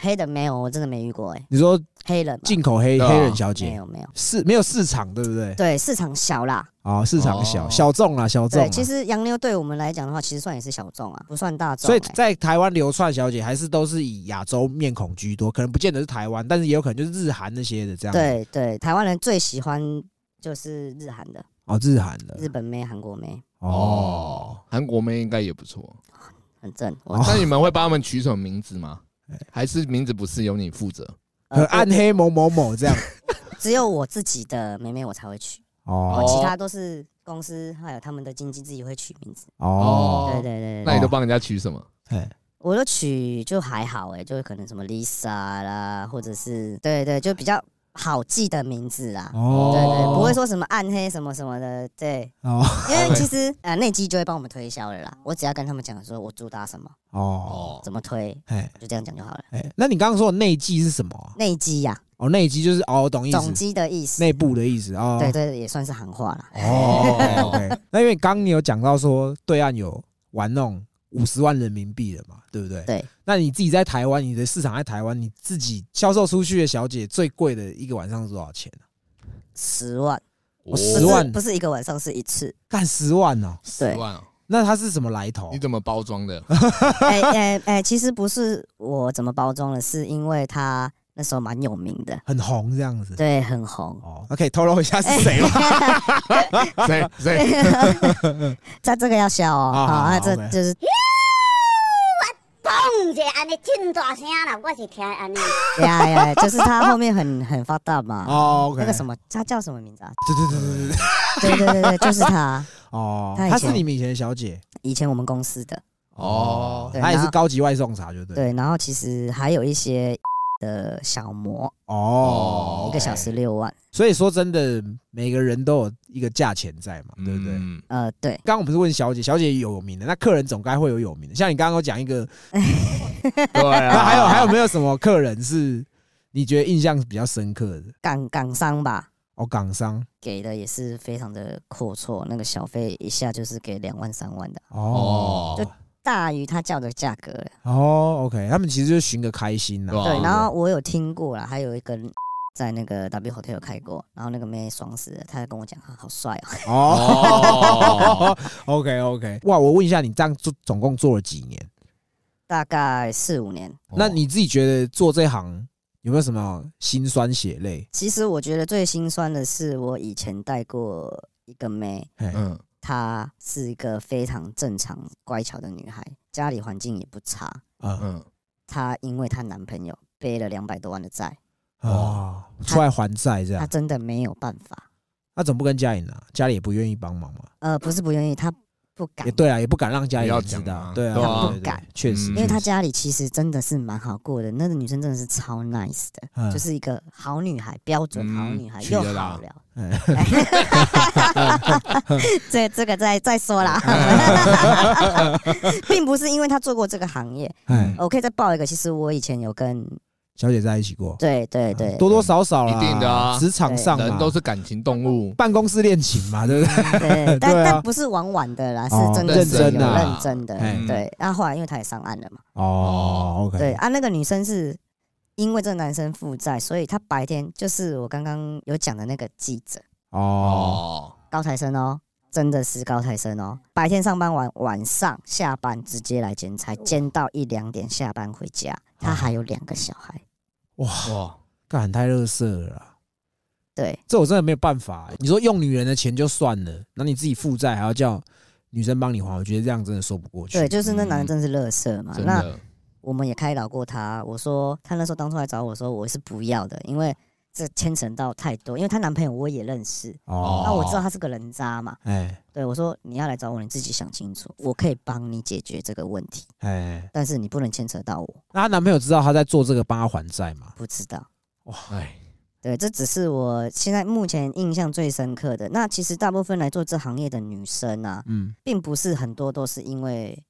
黑的没有，我真的没遇过哎、你说黑人嘛进口黑啊黑人小姐没姐有没有，市没有市场，对不对？对市场小啦。啊，市场小哦小众啦，小众其实洋妞对我们来讲的话，其实算也是小众啊，不算大众、所以欸。在台湾流窜小姐还是都是以亚洲面孔居多，可能不见得是台湾，但是也有可能就是日韩那些的这样。，对对，台湾人最喜欢就是日韩的，哦，日韩的日本妹、韩国妹，哦，哦，韩国妹应该也不错。很正。那你们会帮他们取什么名字吗？还是名字不是由你负责？很呃暗黑某某某这样。只有我自己的妹妹我才会取，哦我其他都是公司还有他们的经纪自己会取名字。哦，对对对对对，那你都帮人家取什么？哎，我都取就还好哎、就是可能什么 Lisa 啦，或者是对对，就比较好记的名字啦。哦，对对，不会说什么暗黑什么什么的，对，哦因为其实呃内机就会帮我们推销了啦。我只要跟他们讲说我主打什么，哦，哦，怎么推，哎就这样讲就好了。哎，那你刚刚说的内机是什么啊？内机呀，哦，内机就是哦，懂意总思，机的意思。内部的意思哦。对对，也算是行话啦。哦。那因为刚刚你有讲到说对岸有玩那种五十万人民币了嘛，对不对？对。那你自己在台湾，你的市场在台湾，你自己销售出去的小姐最贵的一个晚上是多少钱啊？十万，哦不10万是不是一个晚上，是一次。干十万哦？十万哦，那它是什么来头你？怎么包装的？哎哎哎，其实不是我怎么包装的，是因为他那时候蛮有名的，很红这样子。对，很红。哦，那可以透露一下是谁吗？谁 谁？在 这个要笑哦，好那好这就是嘣一下安尼真大声啦，我是听安尼。呀呀，就是他后面很很发达嘛。哦，OK，那个什么，他叫什么名字啊？对对对对对对。对对对对，就是他。哦，他是你们以前的小姐以前我们公司的，哦对她也是高级外送茶，就对。对，然后其实还有一些的小模，哦，一个小时六万。所以说真的，每个人都有一个价钱在嘛，对不对？嗯呃，对，刚刚我们不是问小姐，小姐有名的，那客人总该会有有名的。像你刚刚有讲一个，对啊。那 还有还有没有什么客人是你觉得印象比较深刻的？港港商吧，哦，港商给的也是非常的阔绰，那个小费一下就是给两万三万的，哦哦，大于他叫的价格了。哦，OK，他们其实就是寻个开心呐、对然后我有听过了，还有一个在那个 W Hotel 有开过，然后那个妹爽死了，他跟我讲，啊好帅哦，哦，OK OK，哇，我问一下，你这样做总共做了几年？大概四五年。那你自己觉得做这行有没有什么心酸血泪？其实我觉得最心酸的是，我以前带过一个妹，嘿嗯她是一个非常正常乖巧的女孩，家里环境也不差。啊嗯，她因为她男朋友背了两百多万的债，哦，出来还债这样她，真的没有办法。她怎么不跟家里拿？家里也不愿意帮忙嘛？呃，不是不愿意，她不敢。也，对啊，也不敢让家里不要人知道对啊，对啊。对对不敢。确实，嗯。因为他家里其实真的是蛮好过的，那个女生真的是超 nice 的，嗯。就是一个好女孩，标准好女孩，又嗯娶了啦。好聊。哎 这这个再再说啦，并不是因为她做过这个行业。哎，我可以再报一个，其实我以前有跟小姐在一起过，对对对。多多少少啦，一定的啊。职场上嘛。人都是感情动物。办公室恋情嘛，对不对？对，但但不是玩玩的啦，是哦真的认真的啊。认真的哎。对，那后后来因为他也上岸了嘛，哦，OK，对啊，那个女生是因为这个男生负债，所以她白天就是我刚刚有讲的那个记者。哦，哦，高材生哦。真的是高材生哦，白天上班完，晚上下班直接来兼差，兼到一两点下班回家。他还有两个小孩，哇，哇，干太乐色了啦，对这我真的没有办法。你说用女人的钱就算了，那你自己负债还要叫女生帮你还，我觉得这样真的说不过去。对，就是那男嗯人真是乐色嘛。那，我们也开导过他，我说他那时候当初来找我说我是不要的，因为这牵扯到太多，因为她男朋友我也认识，哦，那我知道他是个人渣嘛。哎对我说你要来找我，你自己想清楚，我可以帮你解决这个问题，哎，但是你不能牵扯到我。那她男朋友知道她在做这个帮她还债吗？不知道，哇哎，对，这只是我现在目前印象最深刻的。那其实大部分来做这行业的女生啊，嗯，并不是很多都是因为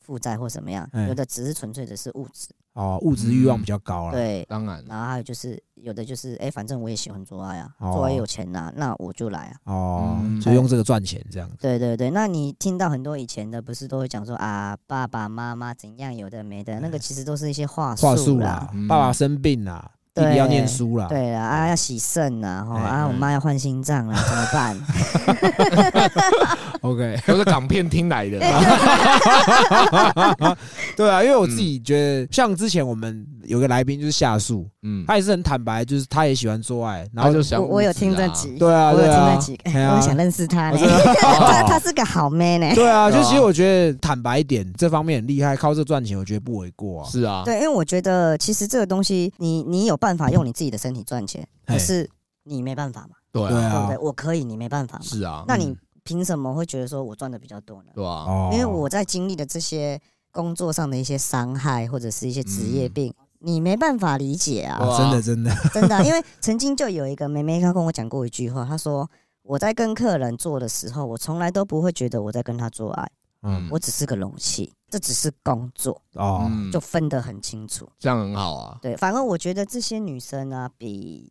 负债或什么样，哎有的只是纯粹的是物质，哦，物质欲望比较高了。对。当然，然后还有就是，有的就是，哎、反正我也喜欢做爱啊，哦做爱有钱呐、那我就来啊。哦，嗯就用这个赚钱这样子。对对对，那你听到很多以前的，不是都会讲说啊，爸爸妈妈怎样，有的没的，那个其实都是一些话话术啦啦。，嗯爸爸生病啦，弟弟要念书啦。对啊，啊要洗肾啊，哈哎啊，我妈要换心脏了，怎么办？，OK，都是港片听来的。对啊，因为我自己觉得，像之前我们有个来宾就是夏树，嗯，他也是很坦白，就是他也喜欢做爱，然后就想我我有听这集，对啊，我有听那集，，我想认识他他他是个好 man 呢。对啊，就其实我觉得坦白一点，这方面很厉害，靠这赚钱，我觉得不为过啊。是啊，对，因为我觉得其实这个东西，你你有办法用你自己的身体赚钱，嘿可是你没办法嘛，对啊，对啊。对不对？我可以，你没办法嘛。是啊，那你凭什么会觉得说我赚的比较多呢？对啊，哦因为我在经历的这些工作上的一些伤害，或者是一些职业嗯。病，你没办法理解啊，哦真的真的，真的啊、因为曾经就有一个妹妹，她跟我讲过一句话，她说我在跟客人做的时候，我从来都不会觉得我在跟他做爱，嗯。我只是个容器，这只是工作，哦，嗯。就分得很清楚。这样很好啊，对，反而我觉得这些女生啊，比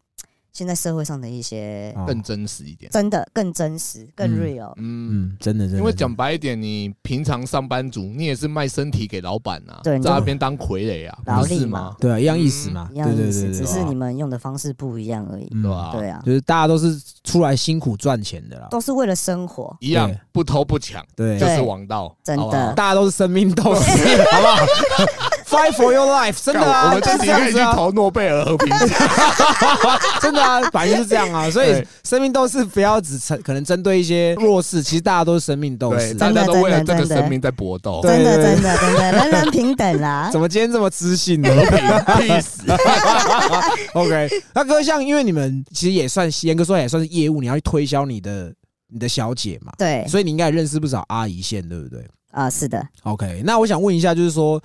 现在社会上的一些哦。更真实一点。真的更真实、更嗯。real。嗯，嗯，真的真的，因为讲白一点，你平常上班族，你也是卖身体给老板啊，对在那边当傀儡啊，劳力不是嘛吗？对啊，一样意思嘛，一样意思，只是你们用的方式不一样而已。嗯。对吧？对啊，就是大家都是出来辛苦赚钱的啦，都是为了生活。一样不偷不抢，对，就是王道，真的。大家都是生命 斗士，好不好？Fight for your life，真的啊，我们就是自己可以去投诺贝尔和平奖。真的啊，反正就是这样啊，所以生命斗士不要只成可能针对一些弱势，其实大家都是生命斗对，士。大家都为了这个生命在搏斗。对真的真的真的，人人平等啦 怎。么今天这么知性呢屁死！？OK，那哥像因为你们其实也算严格说也算是业务，你要去推销你的你的小姐嘛，对所以你应该也认识不少阿姨线，对不对啊，是的，？OK，那我想问一下，就是说，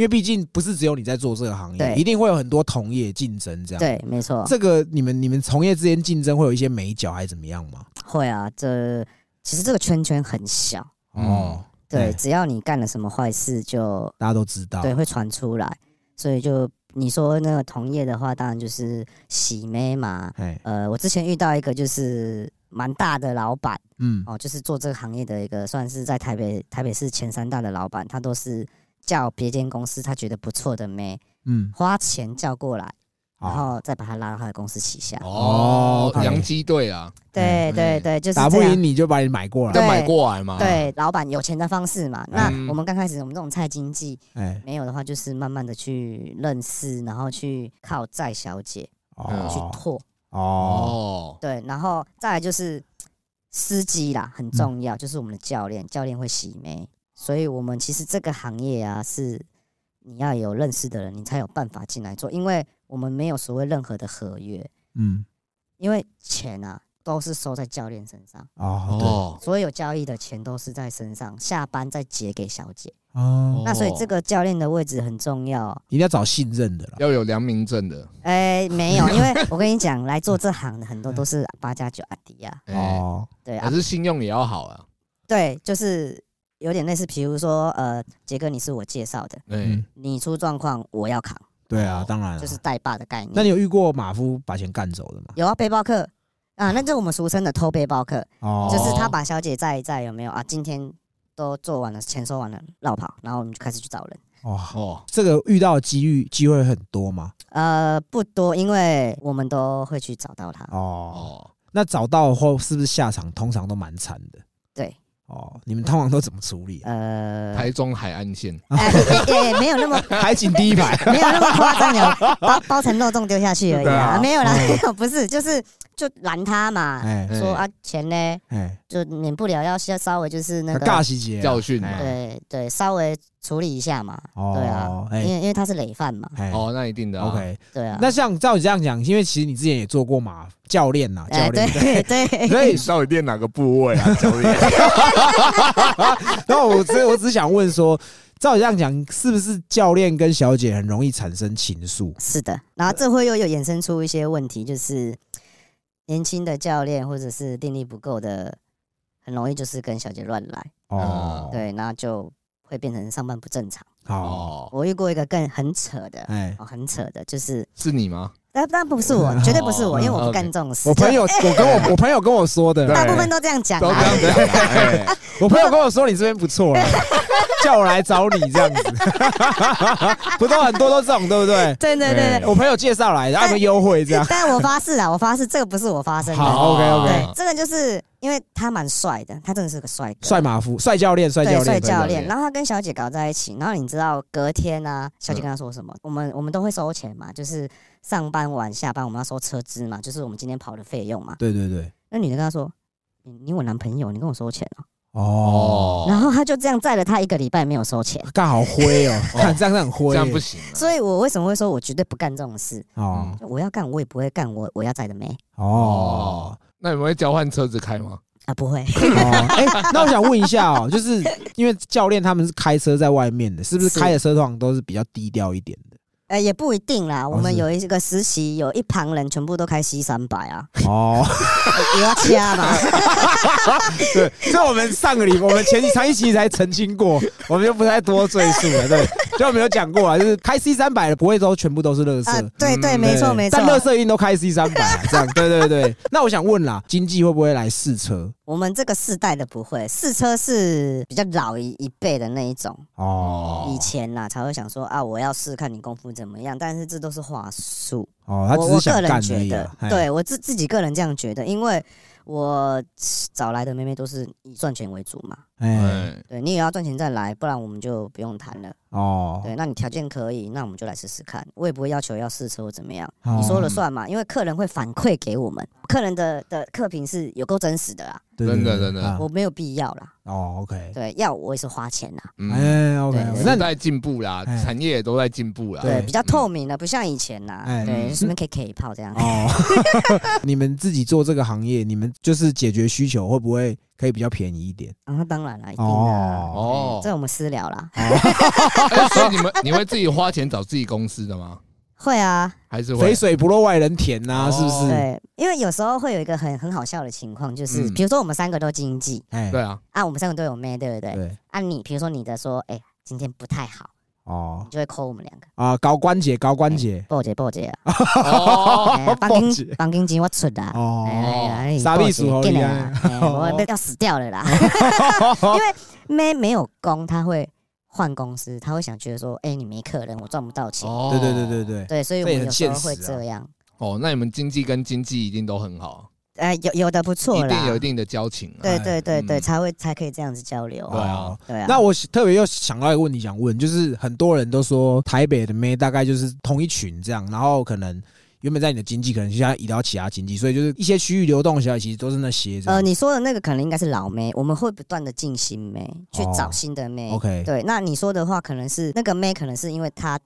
因为毕竟不是只有你在做这个行业，一定会有很多同业竞争，这样。对，没错，这个你们你们从业之间竞争会有一些美角还是怎么样吗？会啊。这其实这个圈圈很小，哦，对，对只要你干了什么坏事，就大家都知道。对会传出来，所以就你说那个同业的话，当然就是洗妹嘛。哎，呃，我之前遇到一个就是蛮大的老板嗯，哦，就是做这个行业的一个，算是在台北台北市前三大的老板，他都是叫别间公司他觉得不错的妹，嗯，花钱叫过来，然好，后再把他拉到他的公司旗下。哦洋基队啊，对嗯对对，就是打不赢你就把你买过来。买过来嘛。对，老板有钱的方式嘛。那嗯我们刚开始我们这种菜经济哎，没有的话，就是慢慢的去认识，然后去靠债小姐去哦拓，哦，哦，对，然后再来就是司机啦，很重要，就是我们的教练，教练会洗眉，所以我们其实这个行业啊，是你要有认识的人，你才有办法进来做，因为我们没有所谓任何的合约，嗯，因为钱啊都是收在教练身上。哦，所有交易的钱都是在身上，下班再结给小姐。哦，那所以这个教练的位置很重要。一定要找信任的啦。要有良民证的。哎、没有，因为我跟你讲，来做这行的很多都是八加九阿迪啊，哦，哦，对啊可，是信用也要好啊。对，就是有点类似，比如说，呃，杰哥你是我介绍的，哎嗯，，你出状况我要扛，对啊哦，当然了。就是带把的概念。那你有遇过马夫把钱干走的吗？有啊，背包客啊，那就是我们俗称的偷背包客，哦，就是他把小姐载一载，有没有啊？今天都做完了，钱收完了，绕跑，然后我们就开始去找人。哦，哦，这个遇到的机遇机会很多吗。呃，不多，因为我们都会去找到他。哦，哦，那找到后是不是下场通常都蛮惨的？对，哦，你们通常都怎么处理？啊？呃，台中海岸线。哎没有那么 海景第一排。没有那么夸张，有包包成肉粽丢下去而已啊，没有啦，嗯。没有，不是，就是就拦他嘛，哎说啊钱呢，哎，就免不了要先稍微就是那个尬细节啊。教训嘛。哎对对，稍微处理一下嘛。哦对啊，因哎为因为他是累犯嘛。哎哦，那一定的啊。，OK。对啊。那像照你这样讲，因为其实你之前也做过嘛，教练呐，教哎，练，对 对，所以到底练哪个部位啊？教练？然后我只我只想问说，照你这样讲，是不是教练跟小姐很容易产生情愫？是的。然后这会又有衍生出一些问题，就是年轻的教练或者是定力不够的，很容易就是跟小姐乱来，哦，，对，然后就会变成上班不正常。好，哦，我遇过一个更很扯的，哎，哦，很扯的，就是是你吗？但但不是我，绝对不是我，因为我不干这种事。我朋友，我跟我我朋友跟我说的，大部分都这样讲啊。都这样 我朋友跟我说你这边不错了，叫我来找你这样子，不都很多都这种对不对？对对对对。我朋友介绍来的，他们优惠这样。但我发誓啊，我发誓这个不是我发生的。好，OK OK，这个就是因为他蛮帅的，他真的是个帅哥。帅马夫，帅教练，帅教对，帅，教练，然后他跟小姐搞在一起，然后你知道隔天啊，小姐跟他说什么？我们我们都会收钱嘛，就是上班晚下班我们要收车资嘛，就是我们今天跑的费用嘛。对对对，那女的跟他说：“你你我男朋友，你跟我收钱哦。哦，然后他就这样载了他一个礼拜没有收钱，干好灰哦，看这样很灰，这样不行啊。所以我为什么会说我绝对不干这种事？哦我要干我也不会干我我要载的妹哦。那你们会交换车子开吗？啊，不会。哦，哎、那我想问一下哦，就是因为教练他们是开车在外面的，是不是是开的车通常都是比较低调一点的？呃，也不一定啦。我们有一个实习，有一旁人全部都开 C 三百啊，哦，也要掐嘛。对，所以我们上个礼，我们前上一期才澄清过，我们就不再多赘述了。对，就我们有讲过啊，就是开 C 三百的不会都全部都是乐色。啊，对对，嗯没错没错但。乐色一定都开 C 三百啊，这样对对对。那我想问啦，经济会不会来试车？我们这个世代的不会，试车是比较老一一辈的那一种，哦以前呐才会想说啊，我要试看你功夫怎么样，但是这都是话术。哦，他我我个人觉得对我自自己个人这样觉得，因为我找来的妹妹都是以赚钱为主嘛。哎，哎，对你也要赚钱再来，不然我们就不用谈了。哦，对，那你条件可以，那我们就来试试看。我也不会要求要试车或怎么样，哦你说了算嘛，因为客人会反馈给我们，客人的的客评是有够真实的啦，真的真的我没有必要啦。哦，OK，对，要我也是花钱啦。嗯，哎，OK，那时代进步啦，哎产业也都在进步啦。对对，比较透明了，不像以前啦。哎对，嗯顺便可以 K 一炮这样。哦，你们自己做这个行业，你们就是解决需求，会不会可以比较便宜一点？啊，那当然了，一定的哦啊。哦这我们私聊啦。哎所以你们你会自己花钱找自己公司的吗？会啊，还是会？肥水不落外人田呐，哦是不是？对，因为有时候会有一个很很好笑的情况，就是嗯比如说我们三个都经济哎，对啊，啊，我们三个都有妹，对不对？对，啊，你比如说你的说，哎，今天不太好，哦。就会扣我们两个。啊，高关节，高关节，报姐报姐啊，哦，哎帮报姐金帮金钱我出的。哦，哎哎，傻逼鼠猴进来厉害啦，哎我要要死掉了啦。因为妹没有工，他会换公司，他会想觉得说，哎，你没客人，我赚不到钱。哦。对对对对对，对，所以我们有时候会现实啊。这样。哦，那你们经济跟经济一定都很好，呃，有有的不错一啦，定有一定的交情啊。对对对对，嗯才会才可以这样子交流。对啊哦对啊。那我特别又想到一个问题想问，就是很多人都说台北的妹大概就是同一群这样，然后可能原本在你的经济，可能现在移到其他经济，所以就是一些区域流动起来，其实都是那些这样。呃，你说的那个可能应该是老妹，我们会不断的进新妹，去哦找新的妹。OK 对，那你说的话，可能是那个妹，可能是因为她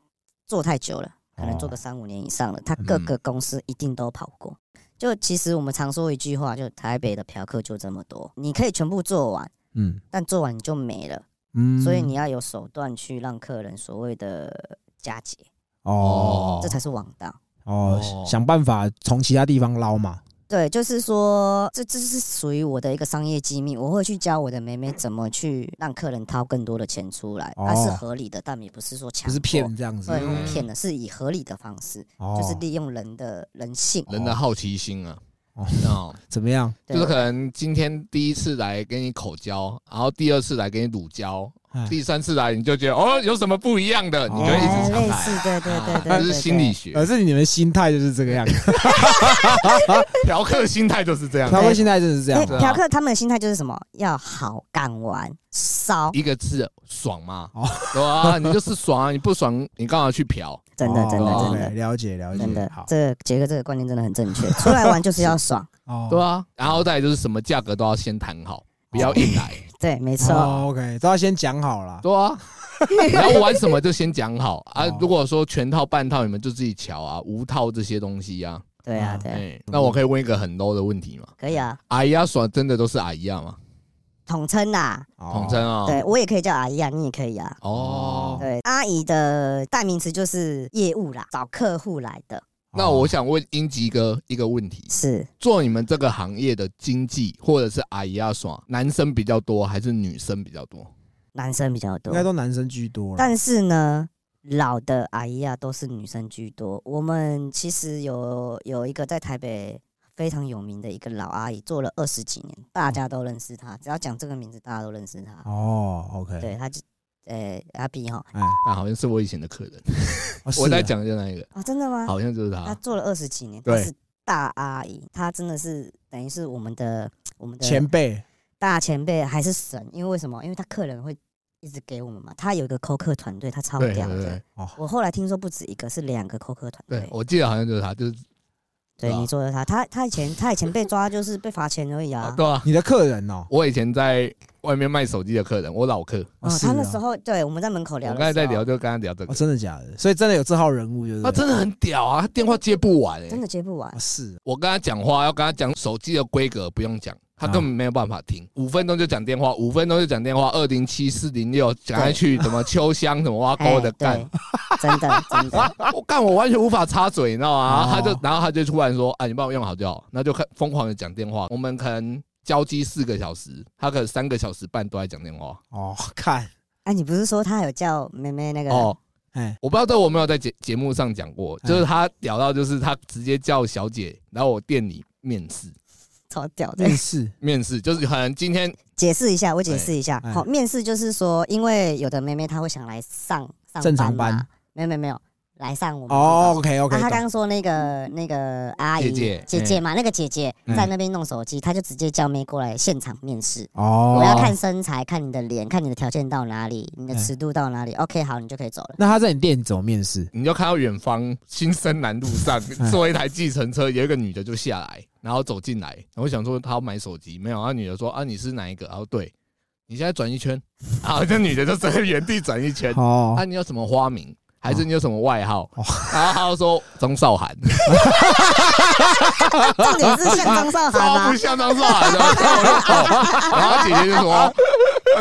做太久了，可能做个哦三五年以上了，她各个公司一定都跑过。就其实我们常说一句话，就台北的嫖客就这么多，你可以全部做完，嗯但做完你就没了，嗯所以你要有手段去让客人所谓的加节，哦这才是王道。哦哦想办法从其他地方捞嘛。对，就是说，这这是属于我的一个商业机密，我会去教我的妹妹怎么去让客人掏更多的钱出来，那、是哦合理的，但也不是说强，不是骗，这样子对，骗的，是以合理的方式，哦，就是利用人的人性。人的好奇心啊，哦哦，怎么样？就是可能今天第一次来给你口交，然后第二次来给你乳交，哎第三次来你就觉得哦有什么不一样的，你就会一直常来。似，对对对对，这是心理。学，而是你们心态就是这个样 子，嫖客心态就是这样。他们心态真的是这对样嫖客他们的心态就是什么？要好敢玩，骚，一个字爽嘛哦，对啊，你就是爽啊，你不爽你干嘛去嫖？真的真的哦真的了解了解，真的好，，这个杰哥这个观念真的很正确。出来玩就是要爽，哦对啊，然后再来就是什么价格都要先谈好，不要硬来。对，没错。哦，OK，都要先讲好了。对啊，你要玩什么就先讲好啊哦。如果说全套半套，你们就自己瞧啊，无套这些东西啊。对啊，嗯对那我可以问一个很 low 的问题吗？可以啊，阿姨啊爽真的都是阿姨啊吗？统称呐。统称啊。对我也可以叫阿姨啊，你也可以啊。哦，对，阿姨的代名词就是业务啦，找客户来的。那我想问英吉哥一个问题：是做你们这个行业的经济或者是阿姨阿爽，男生比较多还是女生比较多？男生比较多应，该都男生居多了。但是呢，老的阿姨啊都是女生居多。我们其实有有一个在台北非常有名的一个老阿姨，做了二十几年，大家都认识她。只要讲这个名字，大家都认识她。哦，OK，对，她就呃阿 B 哈哎，啊，好像是我以前的客人，哦我在啊讲就那一个，啊，真的吗？好像就是他。他做了二十几年，对是大阿姨，他真的是等于是我们的我们的前辈大前辈还是神，因为为什么？因为他客人会一直给我们嘛，他有一个扣客团队，他超屌的。我后来听说不止一个，是两个扣客团对队，。我记得好像就是他，就是对，你说的他，他他以前他以前被抓就是被罚钱而已啊。啊对啊，你的客人哦，我以前在外面卖手机的客人，我老客，哦，他那时候对我们在门口聊我刚才在聊，就跟他聊这哦，个，真的假的？所以真的有这号人物，就是？他真的很屌啊，他电话接不完哎真。的接不完。哦。是我跟他讲话，要跟他讲手机的规格，不用讲，他根本没有办法听。五分钟就讲电话，五分钟就讲电话，二零七四零六讲下去，什么秋香，什么挖沟的哎干，真的真的，我 干，我完全无法插嘴，你知道吗？哦他就，然后他就突然说：“啊，你帮我用好就好。”那就开疯狂的讲电话。我们可能交机四个小时，他可能三个小时半都在讲电话。哦，看，哎，你不是说他有叫妹妹那个？哦，哎，我不知道这我没有在节节目上讲过，嗯就是他聊到，就是他直接叫小姐来我店里面试。超屌的。面试。面试就是可能今天解释一下，我解释一下。哎。好，面试就是说，因为有的妹妹她会想来上上正常班。嘛。班，没有没有没有，来上我们哦，OK OK，啊，他刚刚说那个那个阿姨姐姐姐嘛，那个姐姐嗯在那边弄手机，他就直接叫妹过来现场面试。哦，我要看身材，看你的脸，看你的条件到哪里，你的哎尺度到哪里。OK，好，你就可以走了。那他在你店里怎么面试？你就看到远方新生南路上哎坐一台计程车，有一个女的就下来，然后走进来，然后我想说她要买手机，没有，然后女的说啊你是哪一个？然后对，你现在转一圈，然后这女的就在原地转一圈，哦啊，你有什么花名？还是你有什么外号哦？然后他就说张韶涵，重点是像张韶涵不？像张韶涵的。然后我就哦然后姐姐就说，啊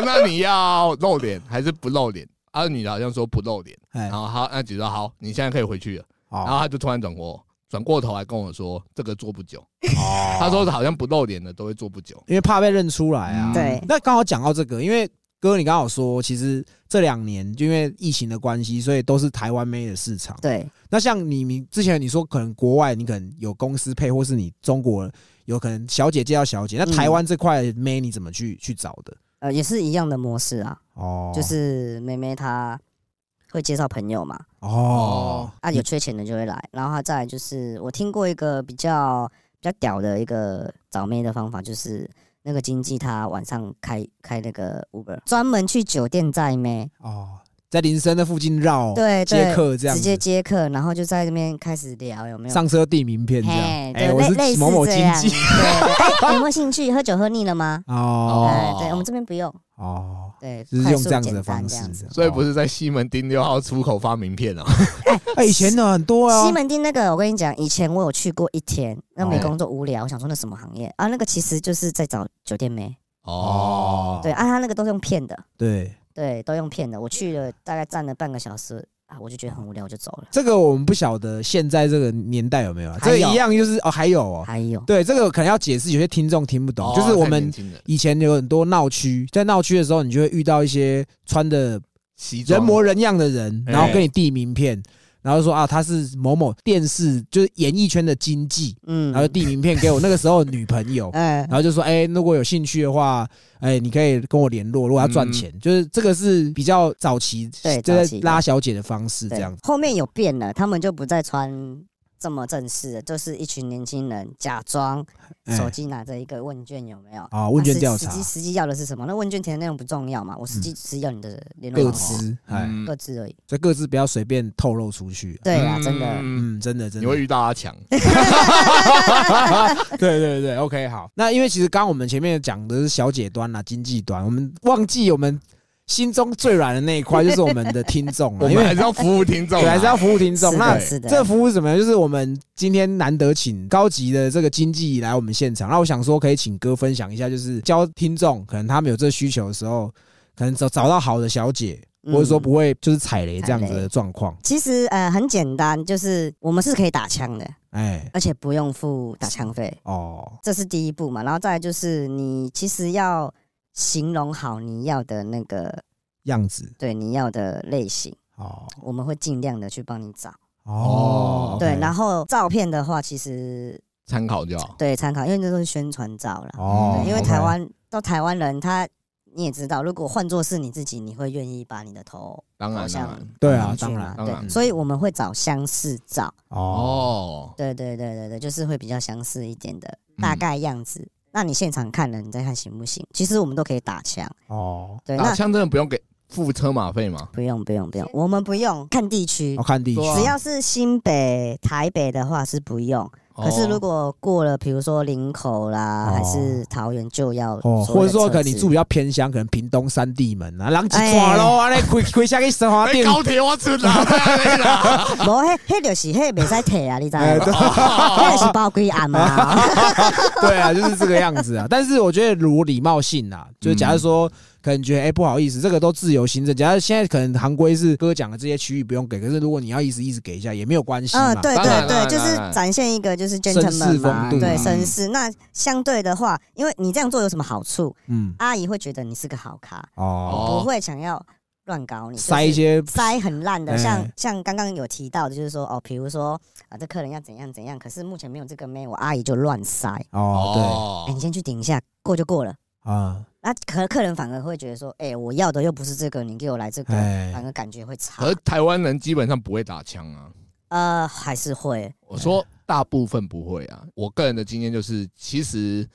那你要露脸还是不露脸？啊，女的好像说不露脸，哎然，后好，那姐姐说好，你现在可以回去了。然后哦，他就突然转过转过头来跟我说，这个做不久。哦他说好像不露脸的都会做不久。因为怕被认出来啊。嗯对那刚好讲到这个，因为哥你刚好说，其实这两年就因为疫情的关系，所以都是台湾妹的市场。对，那像你你之前你说可能国外你可能有公司配，或是你中国有可能小姐介绍小姐，那嗯。台湾这块妹你怎么去去找的？呃，也是一样的模式啊，哦，就是妹妹她会介绍朋友嘛，哦。啊，有缺钱的就会来，然后他再来就是我听过一个比较比较屌的一个找妹的方法，就是那个经济他晚上开开那个 Uber，专门去酒店载妹，哦，在林森的附近绕对接，客这样，直接接客，然后就在那边开始聊有没有？上车递名片这样。对，我类类似是某某经济。对，有没有兴趣？喝酒喝腻了吗？哦。哎，对，我们这边不用，哦，对，就是用这样子的方式。所以不是在西门町六号出口发名片哦。哎，以前的很多啊。西，门町那个，我跟你讲，以前我有去过一天，那没哦工作无聊，我想说那什么行业。啊？那个其实就是在找酒店妹，哦，对啊，他那个都是用骗的，对，对，都用骗的。我去了大概站了半个小时啊，我就觉得很无聊，我就走了。这个我们不晓得现在这个年代有没有啊？有这个一样就是哦，还有哦，还有，对，这个可能要解释，有些听众听不懂，哦就是我们以前有很多闹区，在闹区的时候，你就会遇到一些穿的西装人模人样的人，哎然后跟你递名片，然后说啊他是某某电视就是演艺圈的经纪，嗯。然后递名片给我那个时候女朋友，哎。然后就说哎如果有兴趣的话，哎你可以跟我联络，如果要赚钱，就是这个是比较早期对就是拉小姐的方式这样。子。后面有变了，他们就不再穿这么正式的，就是一群年轻人假装哎手机拿着一个问卷，有没有？啊问卷调查实际实际要的是什么？那问卷填的内容不重要嘛，我实际只是要你的联络各方式，自哎，嗯各自而已。所以各自不要随便透露出去。对啊，真的。嗯，嗯，真的真的你会。遇到阿强，对对对，OK，好。那因为其实刚刚我们前面讲的是小姐端啦、经济端，我们忘记我们心中最软的那一块，就是我们的听众我啊，因为们还是要服务听众还是要服务听众。那的，是的。这服务是什么呢？就是我们今天难得请高级的这个经济来我们现场，那我想说可以请哥分享一下，就是教听众，可能他们有这需求的时候，可能找找到好的小姐，嗯或者说不会就是踩雷这样子的状况。其实呃很简单，就是我们是可以打枪的，哎，而且不用付打枪费，哦，这是第一步嘛。然后再来就是你其实要形容好你要的那个样子，对你要的类型，哦。我们会尽量的去帮你找。哦，对，然后后照片的话，其实参考就好。对参考，因为那都是宣传照了。哦，因为台湾到台湾人他。你也知道，如果换作是你自己，你会愿意把你的头当然，好像当然，对啊当然。对，所以我们会找相似照，哦。哦，对对对对对，就是会比较相似一点的嗯。大概样子。那你现场看了，你再看行不行？其实我们都可以打枪，哦，对，打那枪真的不用给付车马费吗？不用不用不用，我们不用看地区哦，看地区只要是新北、台北的话是不用。可是如果过了，比如说林口啦，哦。还是桃园，就要哦，或者说可能你住比较偏乡，可能屏东三地门啊，人一哎。串咯，安尼开开下去生活哎店，高铁我出啦，无迄迄就是迄袂使退啊，你知道？迄就是包规案嘛。对啊，就是这个样子啊。但是我觉得如礼貌性啊，就是假如说可能觉得哎、不好意思，这个都自由行政。假如现在可能行规是哥讲的这些区域不用给，可是如果你要意思意思给一下也没有关系嘛。嗯，对对对，就是展现一个就是 gentleman 风嘛，对，绅士。那相对的话，因为你这样做有什么好处？嗯，阿姨会觉得你是个好咖，哦，不会想要乱搞你，塞一些塞很烂的，哎像像刚刚有提到的，就是说哦，比如说啊，这客人要怎样怎样，可是目前没有这个妹，我阿姨就乱塞。哦，对哎，你先去顶一下，过就过了。对啊，那可客人反而会觉得说，哎，我要的又不是这个，你给我来这个，哎反而感觉会差可。是台湾人基本上不会打枪啊。呃，还是会，我说大部分不会啊。我个人的经验就是，其实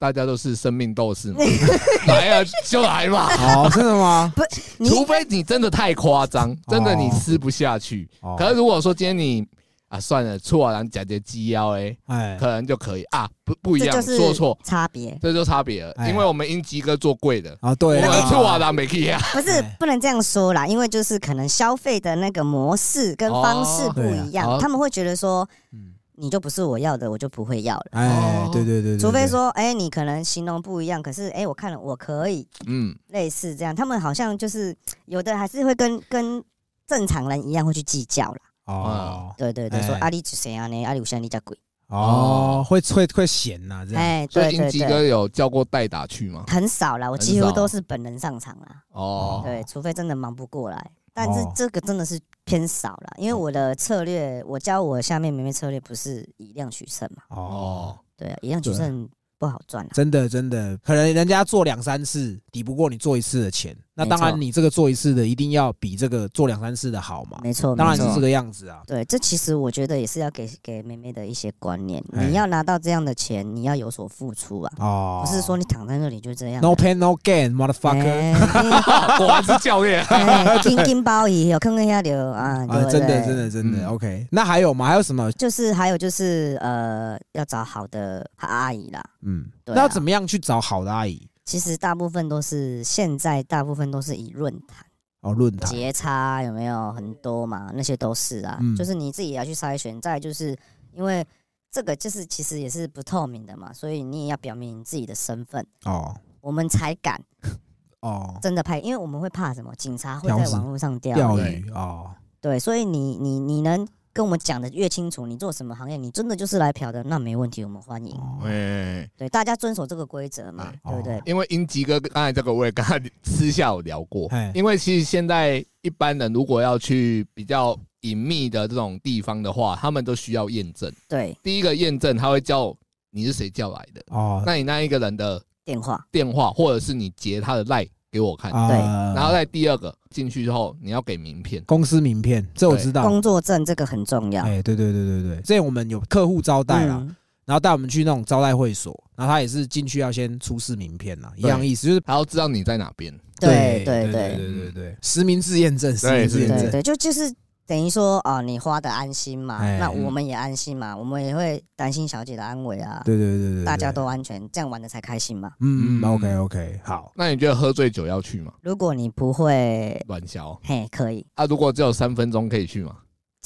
大家都是生命斗士嘛，来啊就来吧。哦，真的吗？不除非你真的太夸张，真的你吃不下去。哦可是如果说今天你啊算了，错了，假节鸡腰哎，哎。可能就可以。啊，不不一样，这就是说错，差别，这就差别了。哎。因为我们英吉哥做贵的，啊，对。我，们错啊，咱没去啊。不是哎。不能这样说啦，因为就是可能消费的那个模式跟方式不一样，他们会觉得说嗯你就不是我要的，我就不会要了。哎。哦，对对对对，对。除非说，哎、你可能形容不一样，可是哎、我看了我可以嗯，类似这样，他们好像就是有的还是会跟跟正常人一样会去计较啦。哦。对对对，哎。说阿里谁啊呢？阿里有些你家鬼，哦，会会会闲呐，这样。哎，所以对对英吉哥，有叫过代打去吗？很少啦，我几乎都是本人上场啦。哦，对，除非真的忙不过来，但是哦。这个真的是偏少了，因为我的策略，我教我下面妹妹策略不是以量取胜嘛，哦，哦，对啊，以量取对胜不好赚啊。真的真的，可能人家做两三次抵不过你做一次的钱，那没当然你这个做一次的一定要比这个做两三次的好嘛，没错，没错当然是这个样子啊。对，这其实我觉得也是要给给妹妹的一些观念，哎你要拿到这样的钱，你要有所付出啊，哦，不是说你躺在那里就这样。no pain no gain，motherfucker。哎 果然是教练。哎金金包椅有看看下流啊，对啊，真的真的真的嗯 OK。那还有吗？还有什么？就是还有就是呃，要找好的阿姨啦。嗯，那要怎么样去找好的阿姨？其实大部分都是现在大部分都是以论坛。哦，论坛节差有没有很多嘛？那些都是啊，嗯就是你自己也要去筛选。再就是因为这个就是其实也是不透明的嘛，所以你也要表明你自己的身份，哦我们才敢 哦，真的拍，因为我们会怕什么？警察会在网络上钓鱼哦，对，所以你你你能跟我们讲的越清楚，你做什么行业，你真的就是来嫖的，那没问题，我们欢迎。哦。哎，对，大家遵守这个规则嘛，对对不对？哦？因为英吉哥刚才这个我也跟他私下有聊过，因为其实现在一般人如果要去比较隐秘的这种地方的话，他们都需要验证。对，第一个验证，他会叫你是谁叫来的，哦，那你那一个人的电话。电话，或者是你截他的赖给我看。对然后在第二个进去之后你要给名片。公司名片这我知道。工作证这个很重要。哎对对对对对这我们有客户招待啊然后带我们去那种招待会所然后他也是进去要先出示名片啊一样意思就是还要知道你在哪边。对对对对。对对实名制验证实名制验证。对就就是等于说啊，你花的安心嘛，哎那我们也安心嘛，我们也会担心小姐的安危啊，对对对对，大家都安全，这样玩的才开心嘛。嗯嗯嗯，OK OK，好，那你觉得喝醉酒要去吗？如果你不会，乱笑嘿，可以，啊？如果只有三分钟可以去吗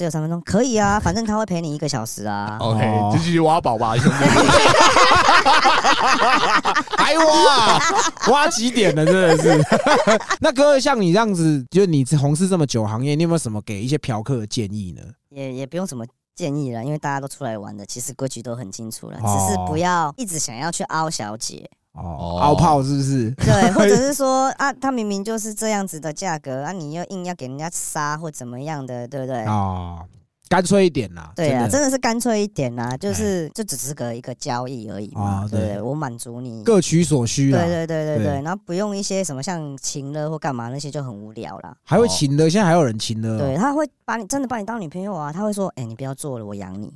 只有三分钟，可以啊，反正他会陪你一个小时啊。？OK，哦就继续挖宝吧，兄弟。还挖挖几点了，真的是。那哥，像你这样子，就你从事这么久行业，你有没有什么给一些嫖客的建议呢？也也不用什么建议了，因为大家都出来玩的，其实规矩都很清楚了，哦只是不要一直想要去凹小姐，哦哦，凹泡是不是？对，或者是说啊，他明明就是这样子的价格啊，你又硬要给人家杀或怎么样的，对不对？哦，干脆一点啦。对啊，真的是干脆一点啦，就是就只是个一个交易而已嘛，哦对对不对？我满足你，各取所需啦。对对对对对对，然后不用一些什么像情了或干嘛那些就很无聊啦。还会情的，现在还有人情的哦。对，他会把你真的把你当女朋友啊，他会说，哎，你不要做了，我养你。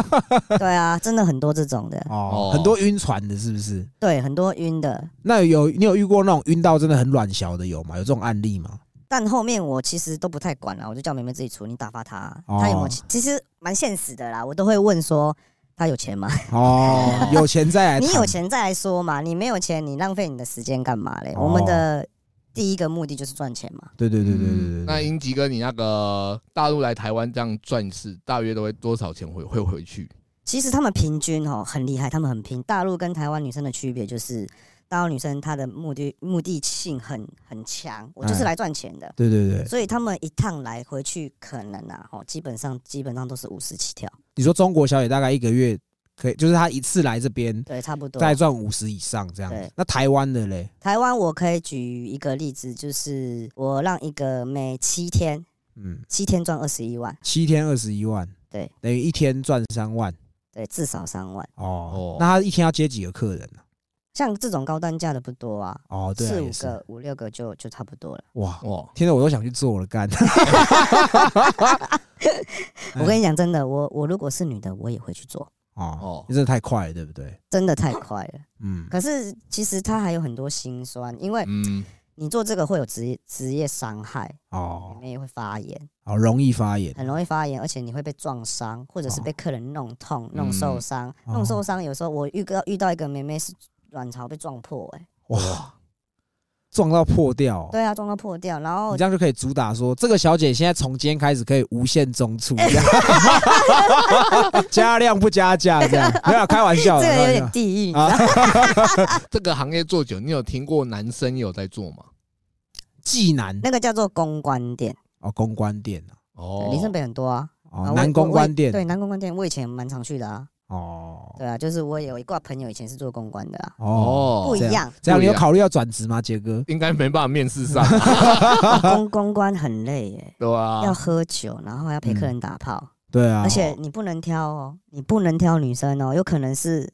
对啊，真的很多这种的，哦哦，很多晕船的，是不是？对，很多晕的。那有你有遇过那种晕到真的很软小的有吗？有这种案例吗？但后面我其实都不太管了，我就叫妹妹自己处理，打发她。哦她有没有钱？其实蛮现实的啦，我都会问说她有钱吗？哦，有钱再来，你有钱再来说嘛，你没有钱，你浪费你的时间干嘛嘞？哦我们的第一个目的就是赚钱嘛。对对对对对。那英吉哥，你那个大陆来台湾这样赚一次，大约都会多少钱会会回去？其实他们平均哦很厉害，他们很拼。大陆跟台湾女生的区别就是，大陆女生她的目的目的性很很强，我就是哎来赚钱的。对对对，所以他们一趟来回去可能啊，哦，基本上基本上都是五十起跳，你说中国小姐大概一个月可以，就是她一次来这边对，差不多。再赚五十以上这样子对。那台湾的嘞？台湾我可以举一个例子，就是我让一个每七天嗯，七天赚二十一万，七天二十一万，对，等于一天赚三万对，至少三万。哦哦。那他一天要接几个客人呢？像这种高单价的不多啊，哦，对啊，四五也是个、五六个就就差不多了。哇，哇，听着我都想去做了，干。我跟你讲，真的，我我如果是女的，我也会去做，哦哦，真的太快了，对不对？真的太快了。嗯，可是其实它还有很多心酸，因为嗯，你做这个会有职业职业伤害，里哦，面也会发炎，好容易发炎，很容易发炎，而且你会被撞伤，或者是被客人弄痛、弄受伤、哦弄受伤。有时候我遇到遇到一个妹妹是卵巢被撞破、哎，哇，撞到破掉哦。对啊，撞到破掉，然后你这样就可以主打说，这个小姐现在从今天开始可以无限中出，这样 加量不加价，这样没有 开玩笑的，这个有点地狱，啊？这个行业做久，你有听过男生有在做吗？技男那个叫做公关店，哦，公关店啊哦，林森北很多啊。啊哦，我男公关店我对，男公关店，我以前蛮常去的啊。哦。对啊，就是我有一挂朋友以前是做公关的啊，哦，不一样。这样你有考虑要转职吗，杰哥？应该没办法面试上，公公关很累耶，对啊？要喝酒，然后还要陪客人打炮，对啊，而且你不能挑哦，你不能挑女生哦，有可能是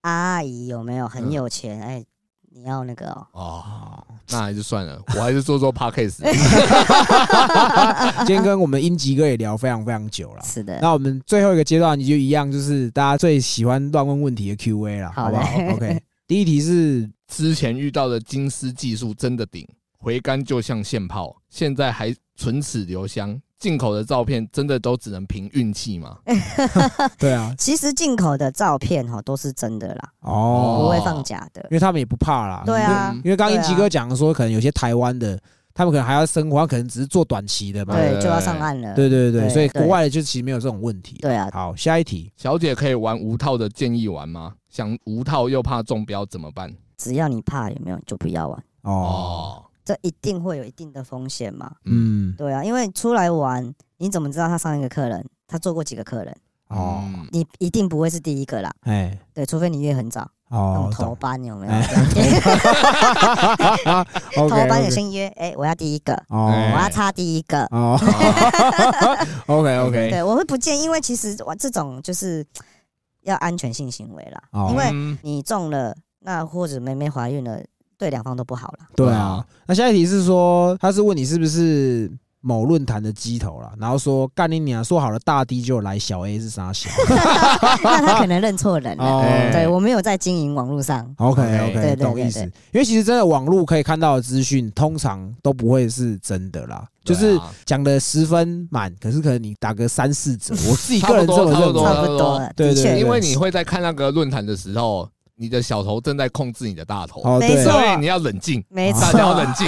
阿姨有没有？很有钱？哎，你要那个哦。哦，那还是算了，我还是做做 podcast。今天跟我们英吉哥也聊非常非常久了。是的，那我们最后一个阶段，你就一样，就是大家最喜欢乱问问题的 Q&A 了，好好不好？OK，第一题是之前遇到的金丝技术真的顶，回甘就像现泡，现在还唇齿留香。进口的照片真的都只能凭运气吗？对啊，其实进口的照片哈都是真的啦，哦，不会放假的。因为他们也不怕啦。对啊，因为刚刚英吉哥讲说，可能有些台湾的，他们可能还要生活，他可能只是做短期的嘛。对，就要上岸了。对对对，对所以国外的就其实没有这种问题。对啊，好，下一题。小姐可以玩无套的建议玩吗？想无套又怕中标怎么办？只要你怕有没有就不要玩，哦，哦，这一定会有一定的风险嘛。嗯，对啊，因为出来玩，你怎么知道他上一个客人他做过几个客人？哦，嗯你一定不会是第一个啦。哎，对，除非你约很早。那哦种，头班有没有？头班有先约，哎，我要第一个，哦。我要插第一个。哦，OK OK，对，我会不建议，因为其实我这种就是要安全性行为啦，哦。因为嗯。你中了，那或者妹妹怀孕了，对两方都不好了。对啊。那下一题是说，他是问你是不是某论坛的鸡头啦，然后说干你娘，说好了大 D 就来，小 A 是啥小 那他可能认错人了。哦对我没有在经营网络上，？OK OK，OK，对对懂意思。因为其实真的网络可以看到的资讯，通常都不会是真的啦，就是对啊讲的十分满，可是可能你打个三四折，我自己个人这么认差不多为。差不多了，对对因为你会在看那个论坛的时候，你的小头正在控制你的大头，哦，对。没错所以你要冷静，没错。大家要，冷静。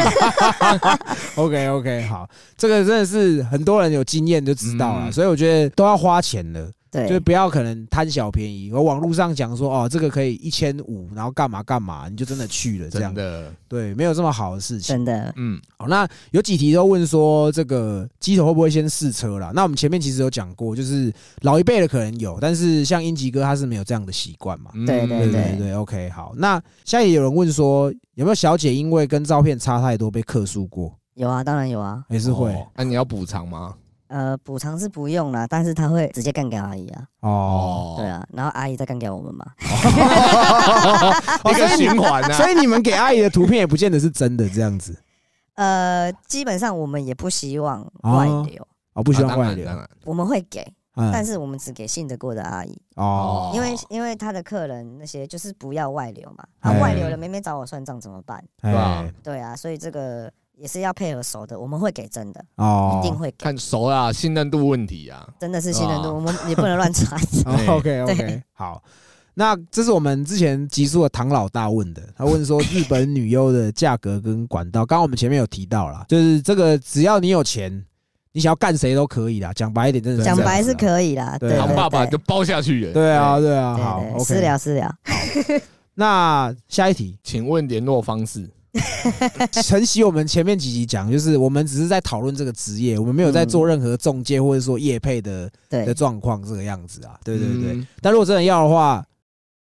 ，OK OK，好，这个真的是很多人有经验就知道了，嗯。所以我觉得都要花钱的。就是对不要可能贪小便宜，我网络上讲说哦，这个可以一千五，然后干嘛干嘛，你就真的去了，这样真的，对，没有这么好的事情。真的嗯，好，那有几题都问说这个机头会不会先试车啦？那我们前面其实有讲过，就是老一辈的可能有，但是像英吉哥他是没有这样的习惯嘛。嗯对对对对，OK，好。那现在也有人问说，有没有小姐因为跟照片差太多被克诉过？有啊，当然有啊。也是会哦那你要补偿吗？呃，补偿是不用啦，但是他会直接干给阿姨啊，哦。对啊，然后阿姨再干给我们嘛。一个循环啊。所以你们给阿姨的图片也不见得是真的这样子。呃，基本上我们也不希望外流，哦，不希啊望外流。当然。当。然我们会给，嗯。但是我们只给信得过的阿姨，哦，因为因为他的客人那些就是不要外流嘛，啊哎。外流了没没找我算账怎么办？对吧对啊，所以这个也是要配合熟的，我们会给真的，哦，一定会给，看熟啊，信任度问题啊。真的是信任度，我们也不能乱传。哦 OK OK，好。那这是我们之前集数的唐老大问的，他问说日本女优的价格跟管道，刚刚我们前面有提到啦，就是这个只要你有钱，你想要干谁都可以啦。讲白一点，真的是讲白是可以啦，对唐爸爸就包下去了。对啊，对啊，好。私聊私聊，那下一题，请问联络方式？承袭我们前面几集讲，就是我们只是在讨论这个职业，我们没有在做任何中介或者说业配的的，状况，这个样子啊。对对对。嗯，但如果真的要的话，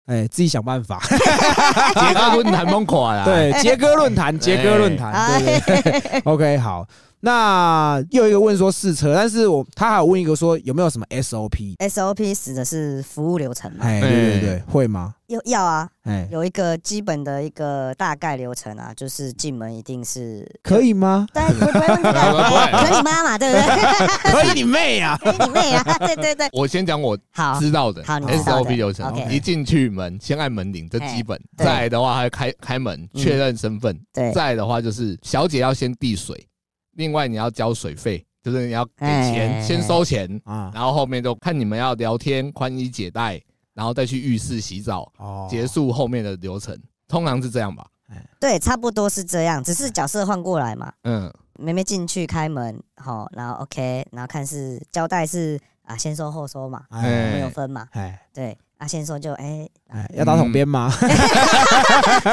哎，自己想办法。杰哥论坛崩垮了。对，杰哥论坛，杰哥论坛，对对对。OK，好。那又有一个问说试车，但是我他还有问一个说有没有什么 SOP？SOP 指的是服务流程嘛，哎，对对对，会吗？有要啊，哎，有一个基本的一个大概流程啊，就是进门一定是可以吗？对，不不会问这个，不会哎 可以妈妈对不对？可以，你妹啊！可以你妹啊，对对对，我先讲我好，知道的好 SOP 流程一进去门先按门铃，这基本。对再来的话，还开开门嗯确认身份。对，再来的话就是小姐要先递水，另外你要交水费，就是你要给钱，哎先收钱，啊，然后后面就看你们要聊天、宽衣解带，然后再去浴室洗澡，哦结束后面的流程，通常是这样吧？对，差不多是这样，只是角色换过来嘛。嗯，妹妹进去开门，好，然后 OK，然后看是交代是啊，先收后收嘛，哎有分嘛，哎对，啊，先收就哎，哎，要打统编吗？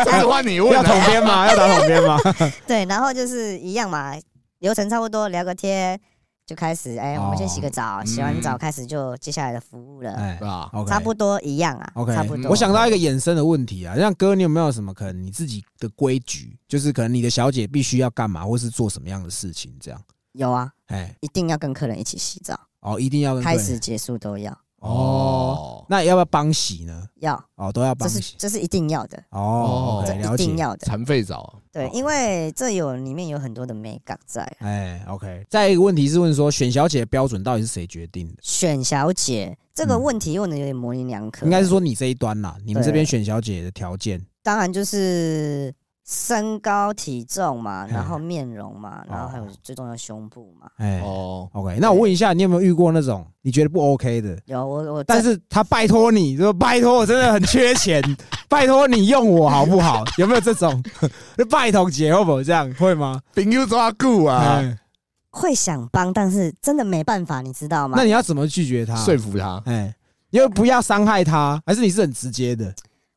这是换你问要统啊。编吗？要打统编吗？对，然后就是一样嘛，流程差不多，聊个天就开始，哎，我们先洗个澡，洗完澡开始就接下来的服务了，哎。对吧？，OK，差不多一样啊 OK，差不多。我想到一个衍生的问题啊，像哥，你有没有什么可能你自己的规矩，就是可能你的小姐必须要干嘛，或是做什么样的事情，这样？有啊，哎，一定要跟客人一起洗澡，哦，一定要跟客人。开始结束都要哦，，那要不要帮洗呢？要，哦，都要这是帮洗。这是一定要的，哦这了解。一定要的。残废澡，对哦，因为这有里面有很多的美感在。哎，OK。再一个问题是问说，选小姐的标准到底是谁决定的？选小姐这个嗯问题问的有点模棱两可，应该是说你这一端啦，你们对这边选小姐的条件。当然就是身高体重嘛，哎然后面容嘛，然后还有哦最重要胸部嘛。哎哦，，OK。那我问一下，你有没有遇过那种你觉得不 OK 的？有我我但是他拜托你，说拜托我真的很缺钱，拜托你用我好不好？有没有这种？就拜托姐会不会这样？会吗？朋友抓固啊，哎会想帮，但是真的没办法，你知道吗那？你要怎么拒绝他？说服他。哎，因为不要伤害他，还是你是很直接的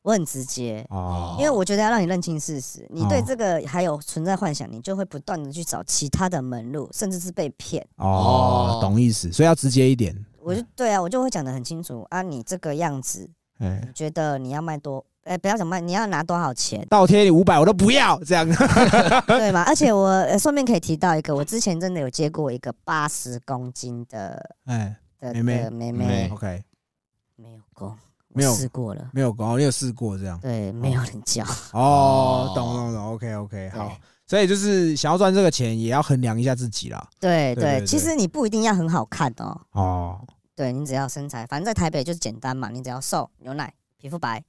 我很直接。哦因为我觉得要让你认清事实，你对哦这个还有存在幻想，你就会不断的去找其他的门路，甚至是被骗。哦，懂意思，所以要直接一点。我就对啊，我就会讲的很清楚啊，你这个样子，哎你觉得你要卖多哎，不要讲卖，你要拿多少钱，倒贴你五百我都不要，这样。对吗？而且我呃顺便可以提到一个，我之前真的有接过一个八十公斤的哎的妹妹的妹妹妹，，OK，没有功，没有我试过了，没有哦，你有试过这样？对，没有人教，哦，懂懂懂，OK OK，好。所以就是想要赚这个钱，也要衡量一下自己啦。对对其实你不一定要很好看哦，哦，对你只要身材，反正在台北就是简单嘛，你只要瘦、牛奶、皮肤白，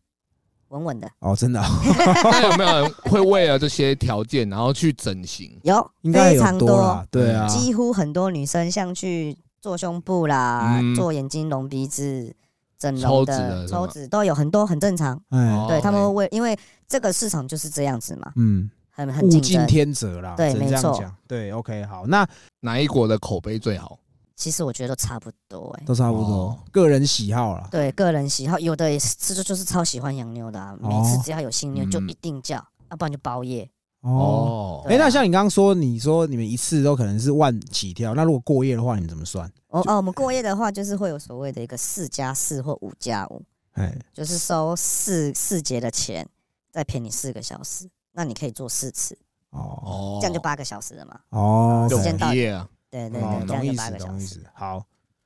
稳稳的，哦，真的哦。那有没有人会为了这些条件，然后去整形？有应该有非常多啦，对啊，几乎很多女生像去做胸部啦、嗯。做眼睛、隆鼻子、整容的抽脂都有很多，很正常。哎哦，对他们会为，因为这个市场就是这样子嘛，嗯，很很物竞。天择啦，对没错。对，OK，好，那哪一国的口碑最好？其实我觉得都差不多哎、都差不多哦，个人喜好啦。对个人喜好，有的也是这就就是超喜欢洋妞的啊，每次只要有新妞就嗯一定叫，要不然就包夜。哦，哦哎，对啊那像你刚刚说，你说你们一次都可能是万起跳，那如果过夜的话，你们怎么算？哦哦，我们过夜的话，就是会有所谓的一个四加四或五加五，哎，就是收四四节的钱，再骗你四个小时，那你可以做四次，哦哦这样就八个小时了嘛。哦，就时间到啊，哦，对对对，这样就懂意思，八个小时懂意思。。好，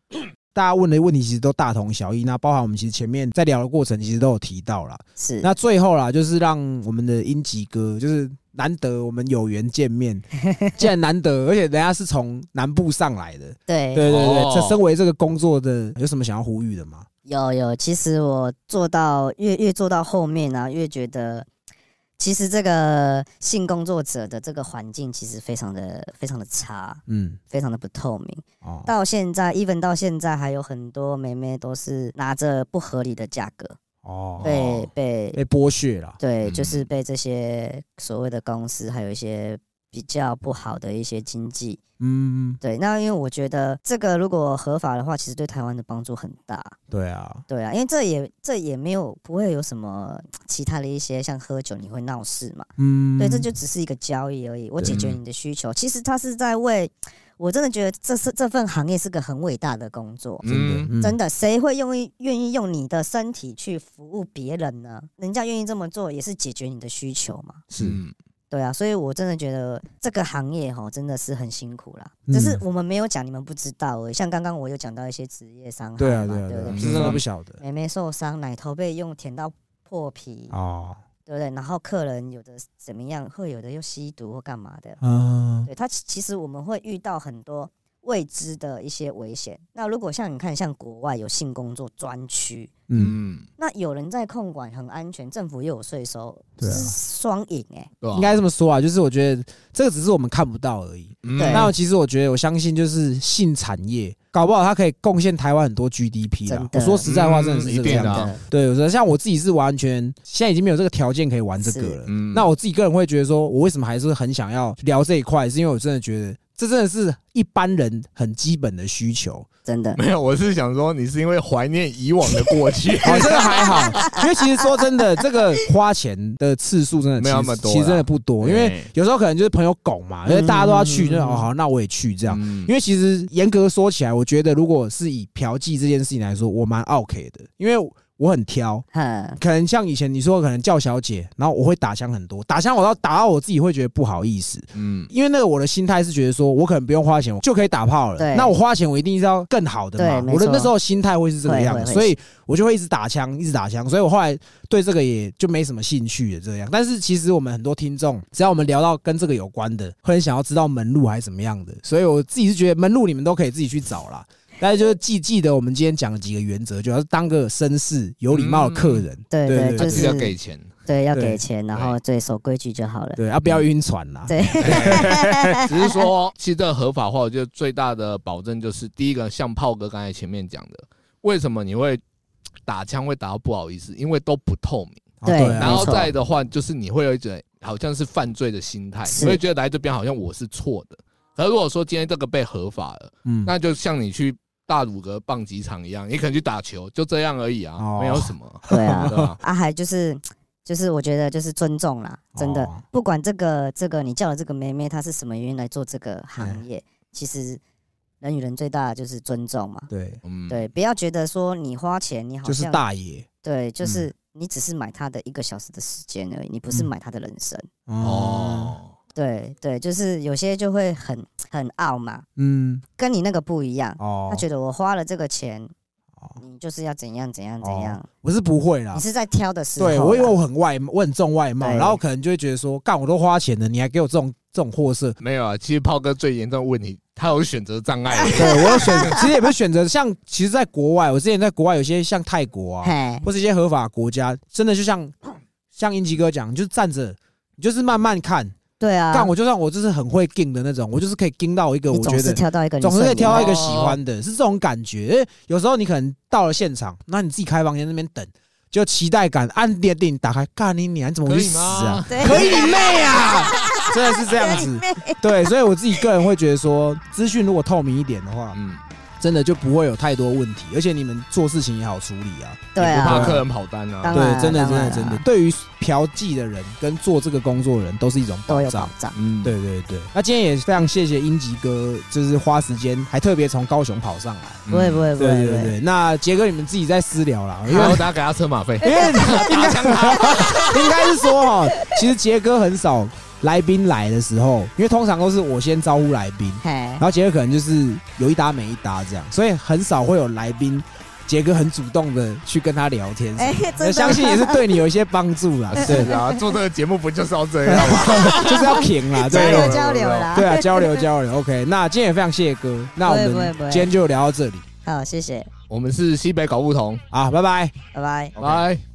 大家问的问题其实都大同小异，那包含我们其实前面在聊的过程，其实都有提到啦。是，那最后啦，就是让我们的英吉哥，就是难得我们有缘见面，既然难得，而且人家是从南部上来的，对。对对对，哦。这身为这个工作的，有什么想要呼吁的吗？有有，其实我做到越越做到后面啊，越觉得，其实这个性工作者的这个环境其实非常的非常的差，嗯，非常的不透明。哦，到现在，even 到现在，还有很多妹妹都是拿着不合理的价格哦，被被被剥削了，对，嗯就是被这些所谓的公司，还有一些比较不好的一些经济。嗯，对，那因为我觉得这个如果合法的话，其实对台湾的帮助很大。对啊，对啊，因为这也这也没有不会有什么其他的一些像喝酒你会闹事嘛。嗯，对，这就只是一个交易而已。我解决你的需求，其实他是在为我真的觉得这是这份行业是个很伟大的工作。真的，嗯真的，谁会用意愿意用你的身体去服务别人呢？人家愿意这么做，也是解决你的需求嘛。是嗯对啊，所以我真的觉得这个行业哈真的是很辛苦啦。嗯只是我们没有讲，你们不知道而已。像刚刚我有讲到一些职业伤害对啊，嘛，对啊，对不对？对啊，是真的比如说不晓得妹妹受伤，奶头被用舔到破皮，哦，对不对？然后客人有的怎么样，会有的又吸毒或干嘛的。嗯，对他其其实我们会遇到很多未知的一些危险。那如果像你看，像国外有性工作专区，嗯，嗯，那有人在控管，很安全，政府又有税收，对双赢哎。应该这么说啊，就是我觉得这个只是我们看不到而已。嗯那其实我觉得，我相信就是性产业，搞不好它可以贡献台湾很多 GDP。的我说实在话，嗯真的是这个样子。对，有时候像我自己是完全现在已经没有这个条件可以玩这个了。嗯那我自己个人会觉得说，我为什么还是很想要聊这一块，是因为我真的觉得这真的是一般人很基本的需求。真的。没有，我是想说，你是因为怀念以往的过去，哦，这个还好，因为其实说真的，这个花钱的次数真的没有那么多其实真的不多，因为有时候可能就是朋友拱嘛，因为大家都要去，嗯。那哦好，那我也去这样。嗯。因为其实严格说起来，我觉得如果是以嫖妓这件事情来说，我蛮 OK 的，因为我很挑。哼，可能像以前你说，可能叫小姐，然后我会打枪很多，打枪我到打到我自己会觉得不好意思，嗯。因为那个我的心态是觉得说我可能不用花钱我就可以打炮了，对。那我花钱我一定是要更好的嘛，我的那时候心态会是这个样子，所以我就会一直打枪，一直打枪，所以我后来对这个也就没什么兴趣了这样。但是其实我们很多听众，只要我们聊到跟这个有关的，会很想要知道门路还是怎么样的，所以我自己是觉得门路你们都可以自己去找啦。但是就是记记得我们今天讲的几个原则，主要是当个绅士、有礼貌的客人，对对对，就是要给钱，对要对给钱，然后对守规矩就好了。对，啊，不要晕船啦。对，只是说，其实这个合法化，我觉得最大的保证就是，第一个，像炮哥刚才前面讲的，为什么你会打枪会打到不好意思？因为都不透明。对然后再的话，就是你会有一种好像是犯罪的心态，是你会觉得来这边好像我是错的。可如果说今天这个被合法了，嗯，那就像你去大鲁阁棒击场一样，你可能去打球，就这样而已啊，哦。没有什么，对啊？啊，还就是就是我觉得就是尊重啦，真的。哦，不管这个这个你叫的这个妹妹她是什么原因来做这个行业，其实人与人最大的就是尊重嘛。对，嗯，对，不要觉得说你花钱，你好就是像大爷，对，就是你只是买他的一个小时的时间而已，你不是嗯。买他的人生。哦，哦，对对，就是有些就会很很傲嘛，嗯，跟你那个不一样。哦，他觉得我花了这个钱，哦你就是要怎样怎样怎样。我是不会啦你，是在挑的时候啦，对我因为我很外，我很重外貌，对然后可能就会觉得说，干我都花钱了，你还给我这种这种货色。没有啊，其实炮哥最严重的问题，他有选择障碍。对我有选，其实也不是选择，像其实，在国外，我之前在国外有些像泰国啊，嘿，或是一些合法国家，真的就像像英吉哥讲，你就是站着，你就是慢慢看。对啊，但我就算我就是很会盯的那种，我就是可以盯到一个我觉得挑到一个总是可以挑到一个喜欢的，是这种感觉。因为有时候你可能到了现场，那你自己开房间那边等，就期待感，按电电打开，干你你还怎么会死啊？？可以你妹啊！真的是这样子。对，所以我自己个人会觉得说，资讯如果透明一点的话，嗯，真的就不会有太多问题，而且你们做事情也好处理啊。对啊，不怕客人跑单啊对，真的真的真的，对于嫖妓的人跟做这个工作的人都是一种保障都有保。障。嗯，对对对，那今天也非常谢谢英吉哥，就是花时间还特别从高雄跑上来。嗯不会不会不对会不会，对对，那杰哥你们自己在私聊啦，因为然后大家给他车马费。因为应该应该是说哈，其实杰哥很少来宾来的时候，因为通常都是我先招呼来宾，然，后杰哥可能就是有一搭没一搭这样，所以很少会有来宾。杰哥很主动的去跟他聊天什么的，哎真的那相信也是对你有一些帮助啦。对是，啊，做这个节目不就是要这样吗？就是要平啦，交对流交流啦。对啊，交流交流。OK，那今天也非常谢谢哥，那我们今天就聊到这里好，谢谢，我们是西北搞不同，啊，拜拜。拜拜。拜。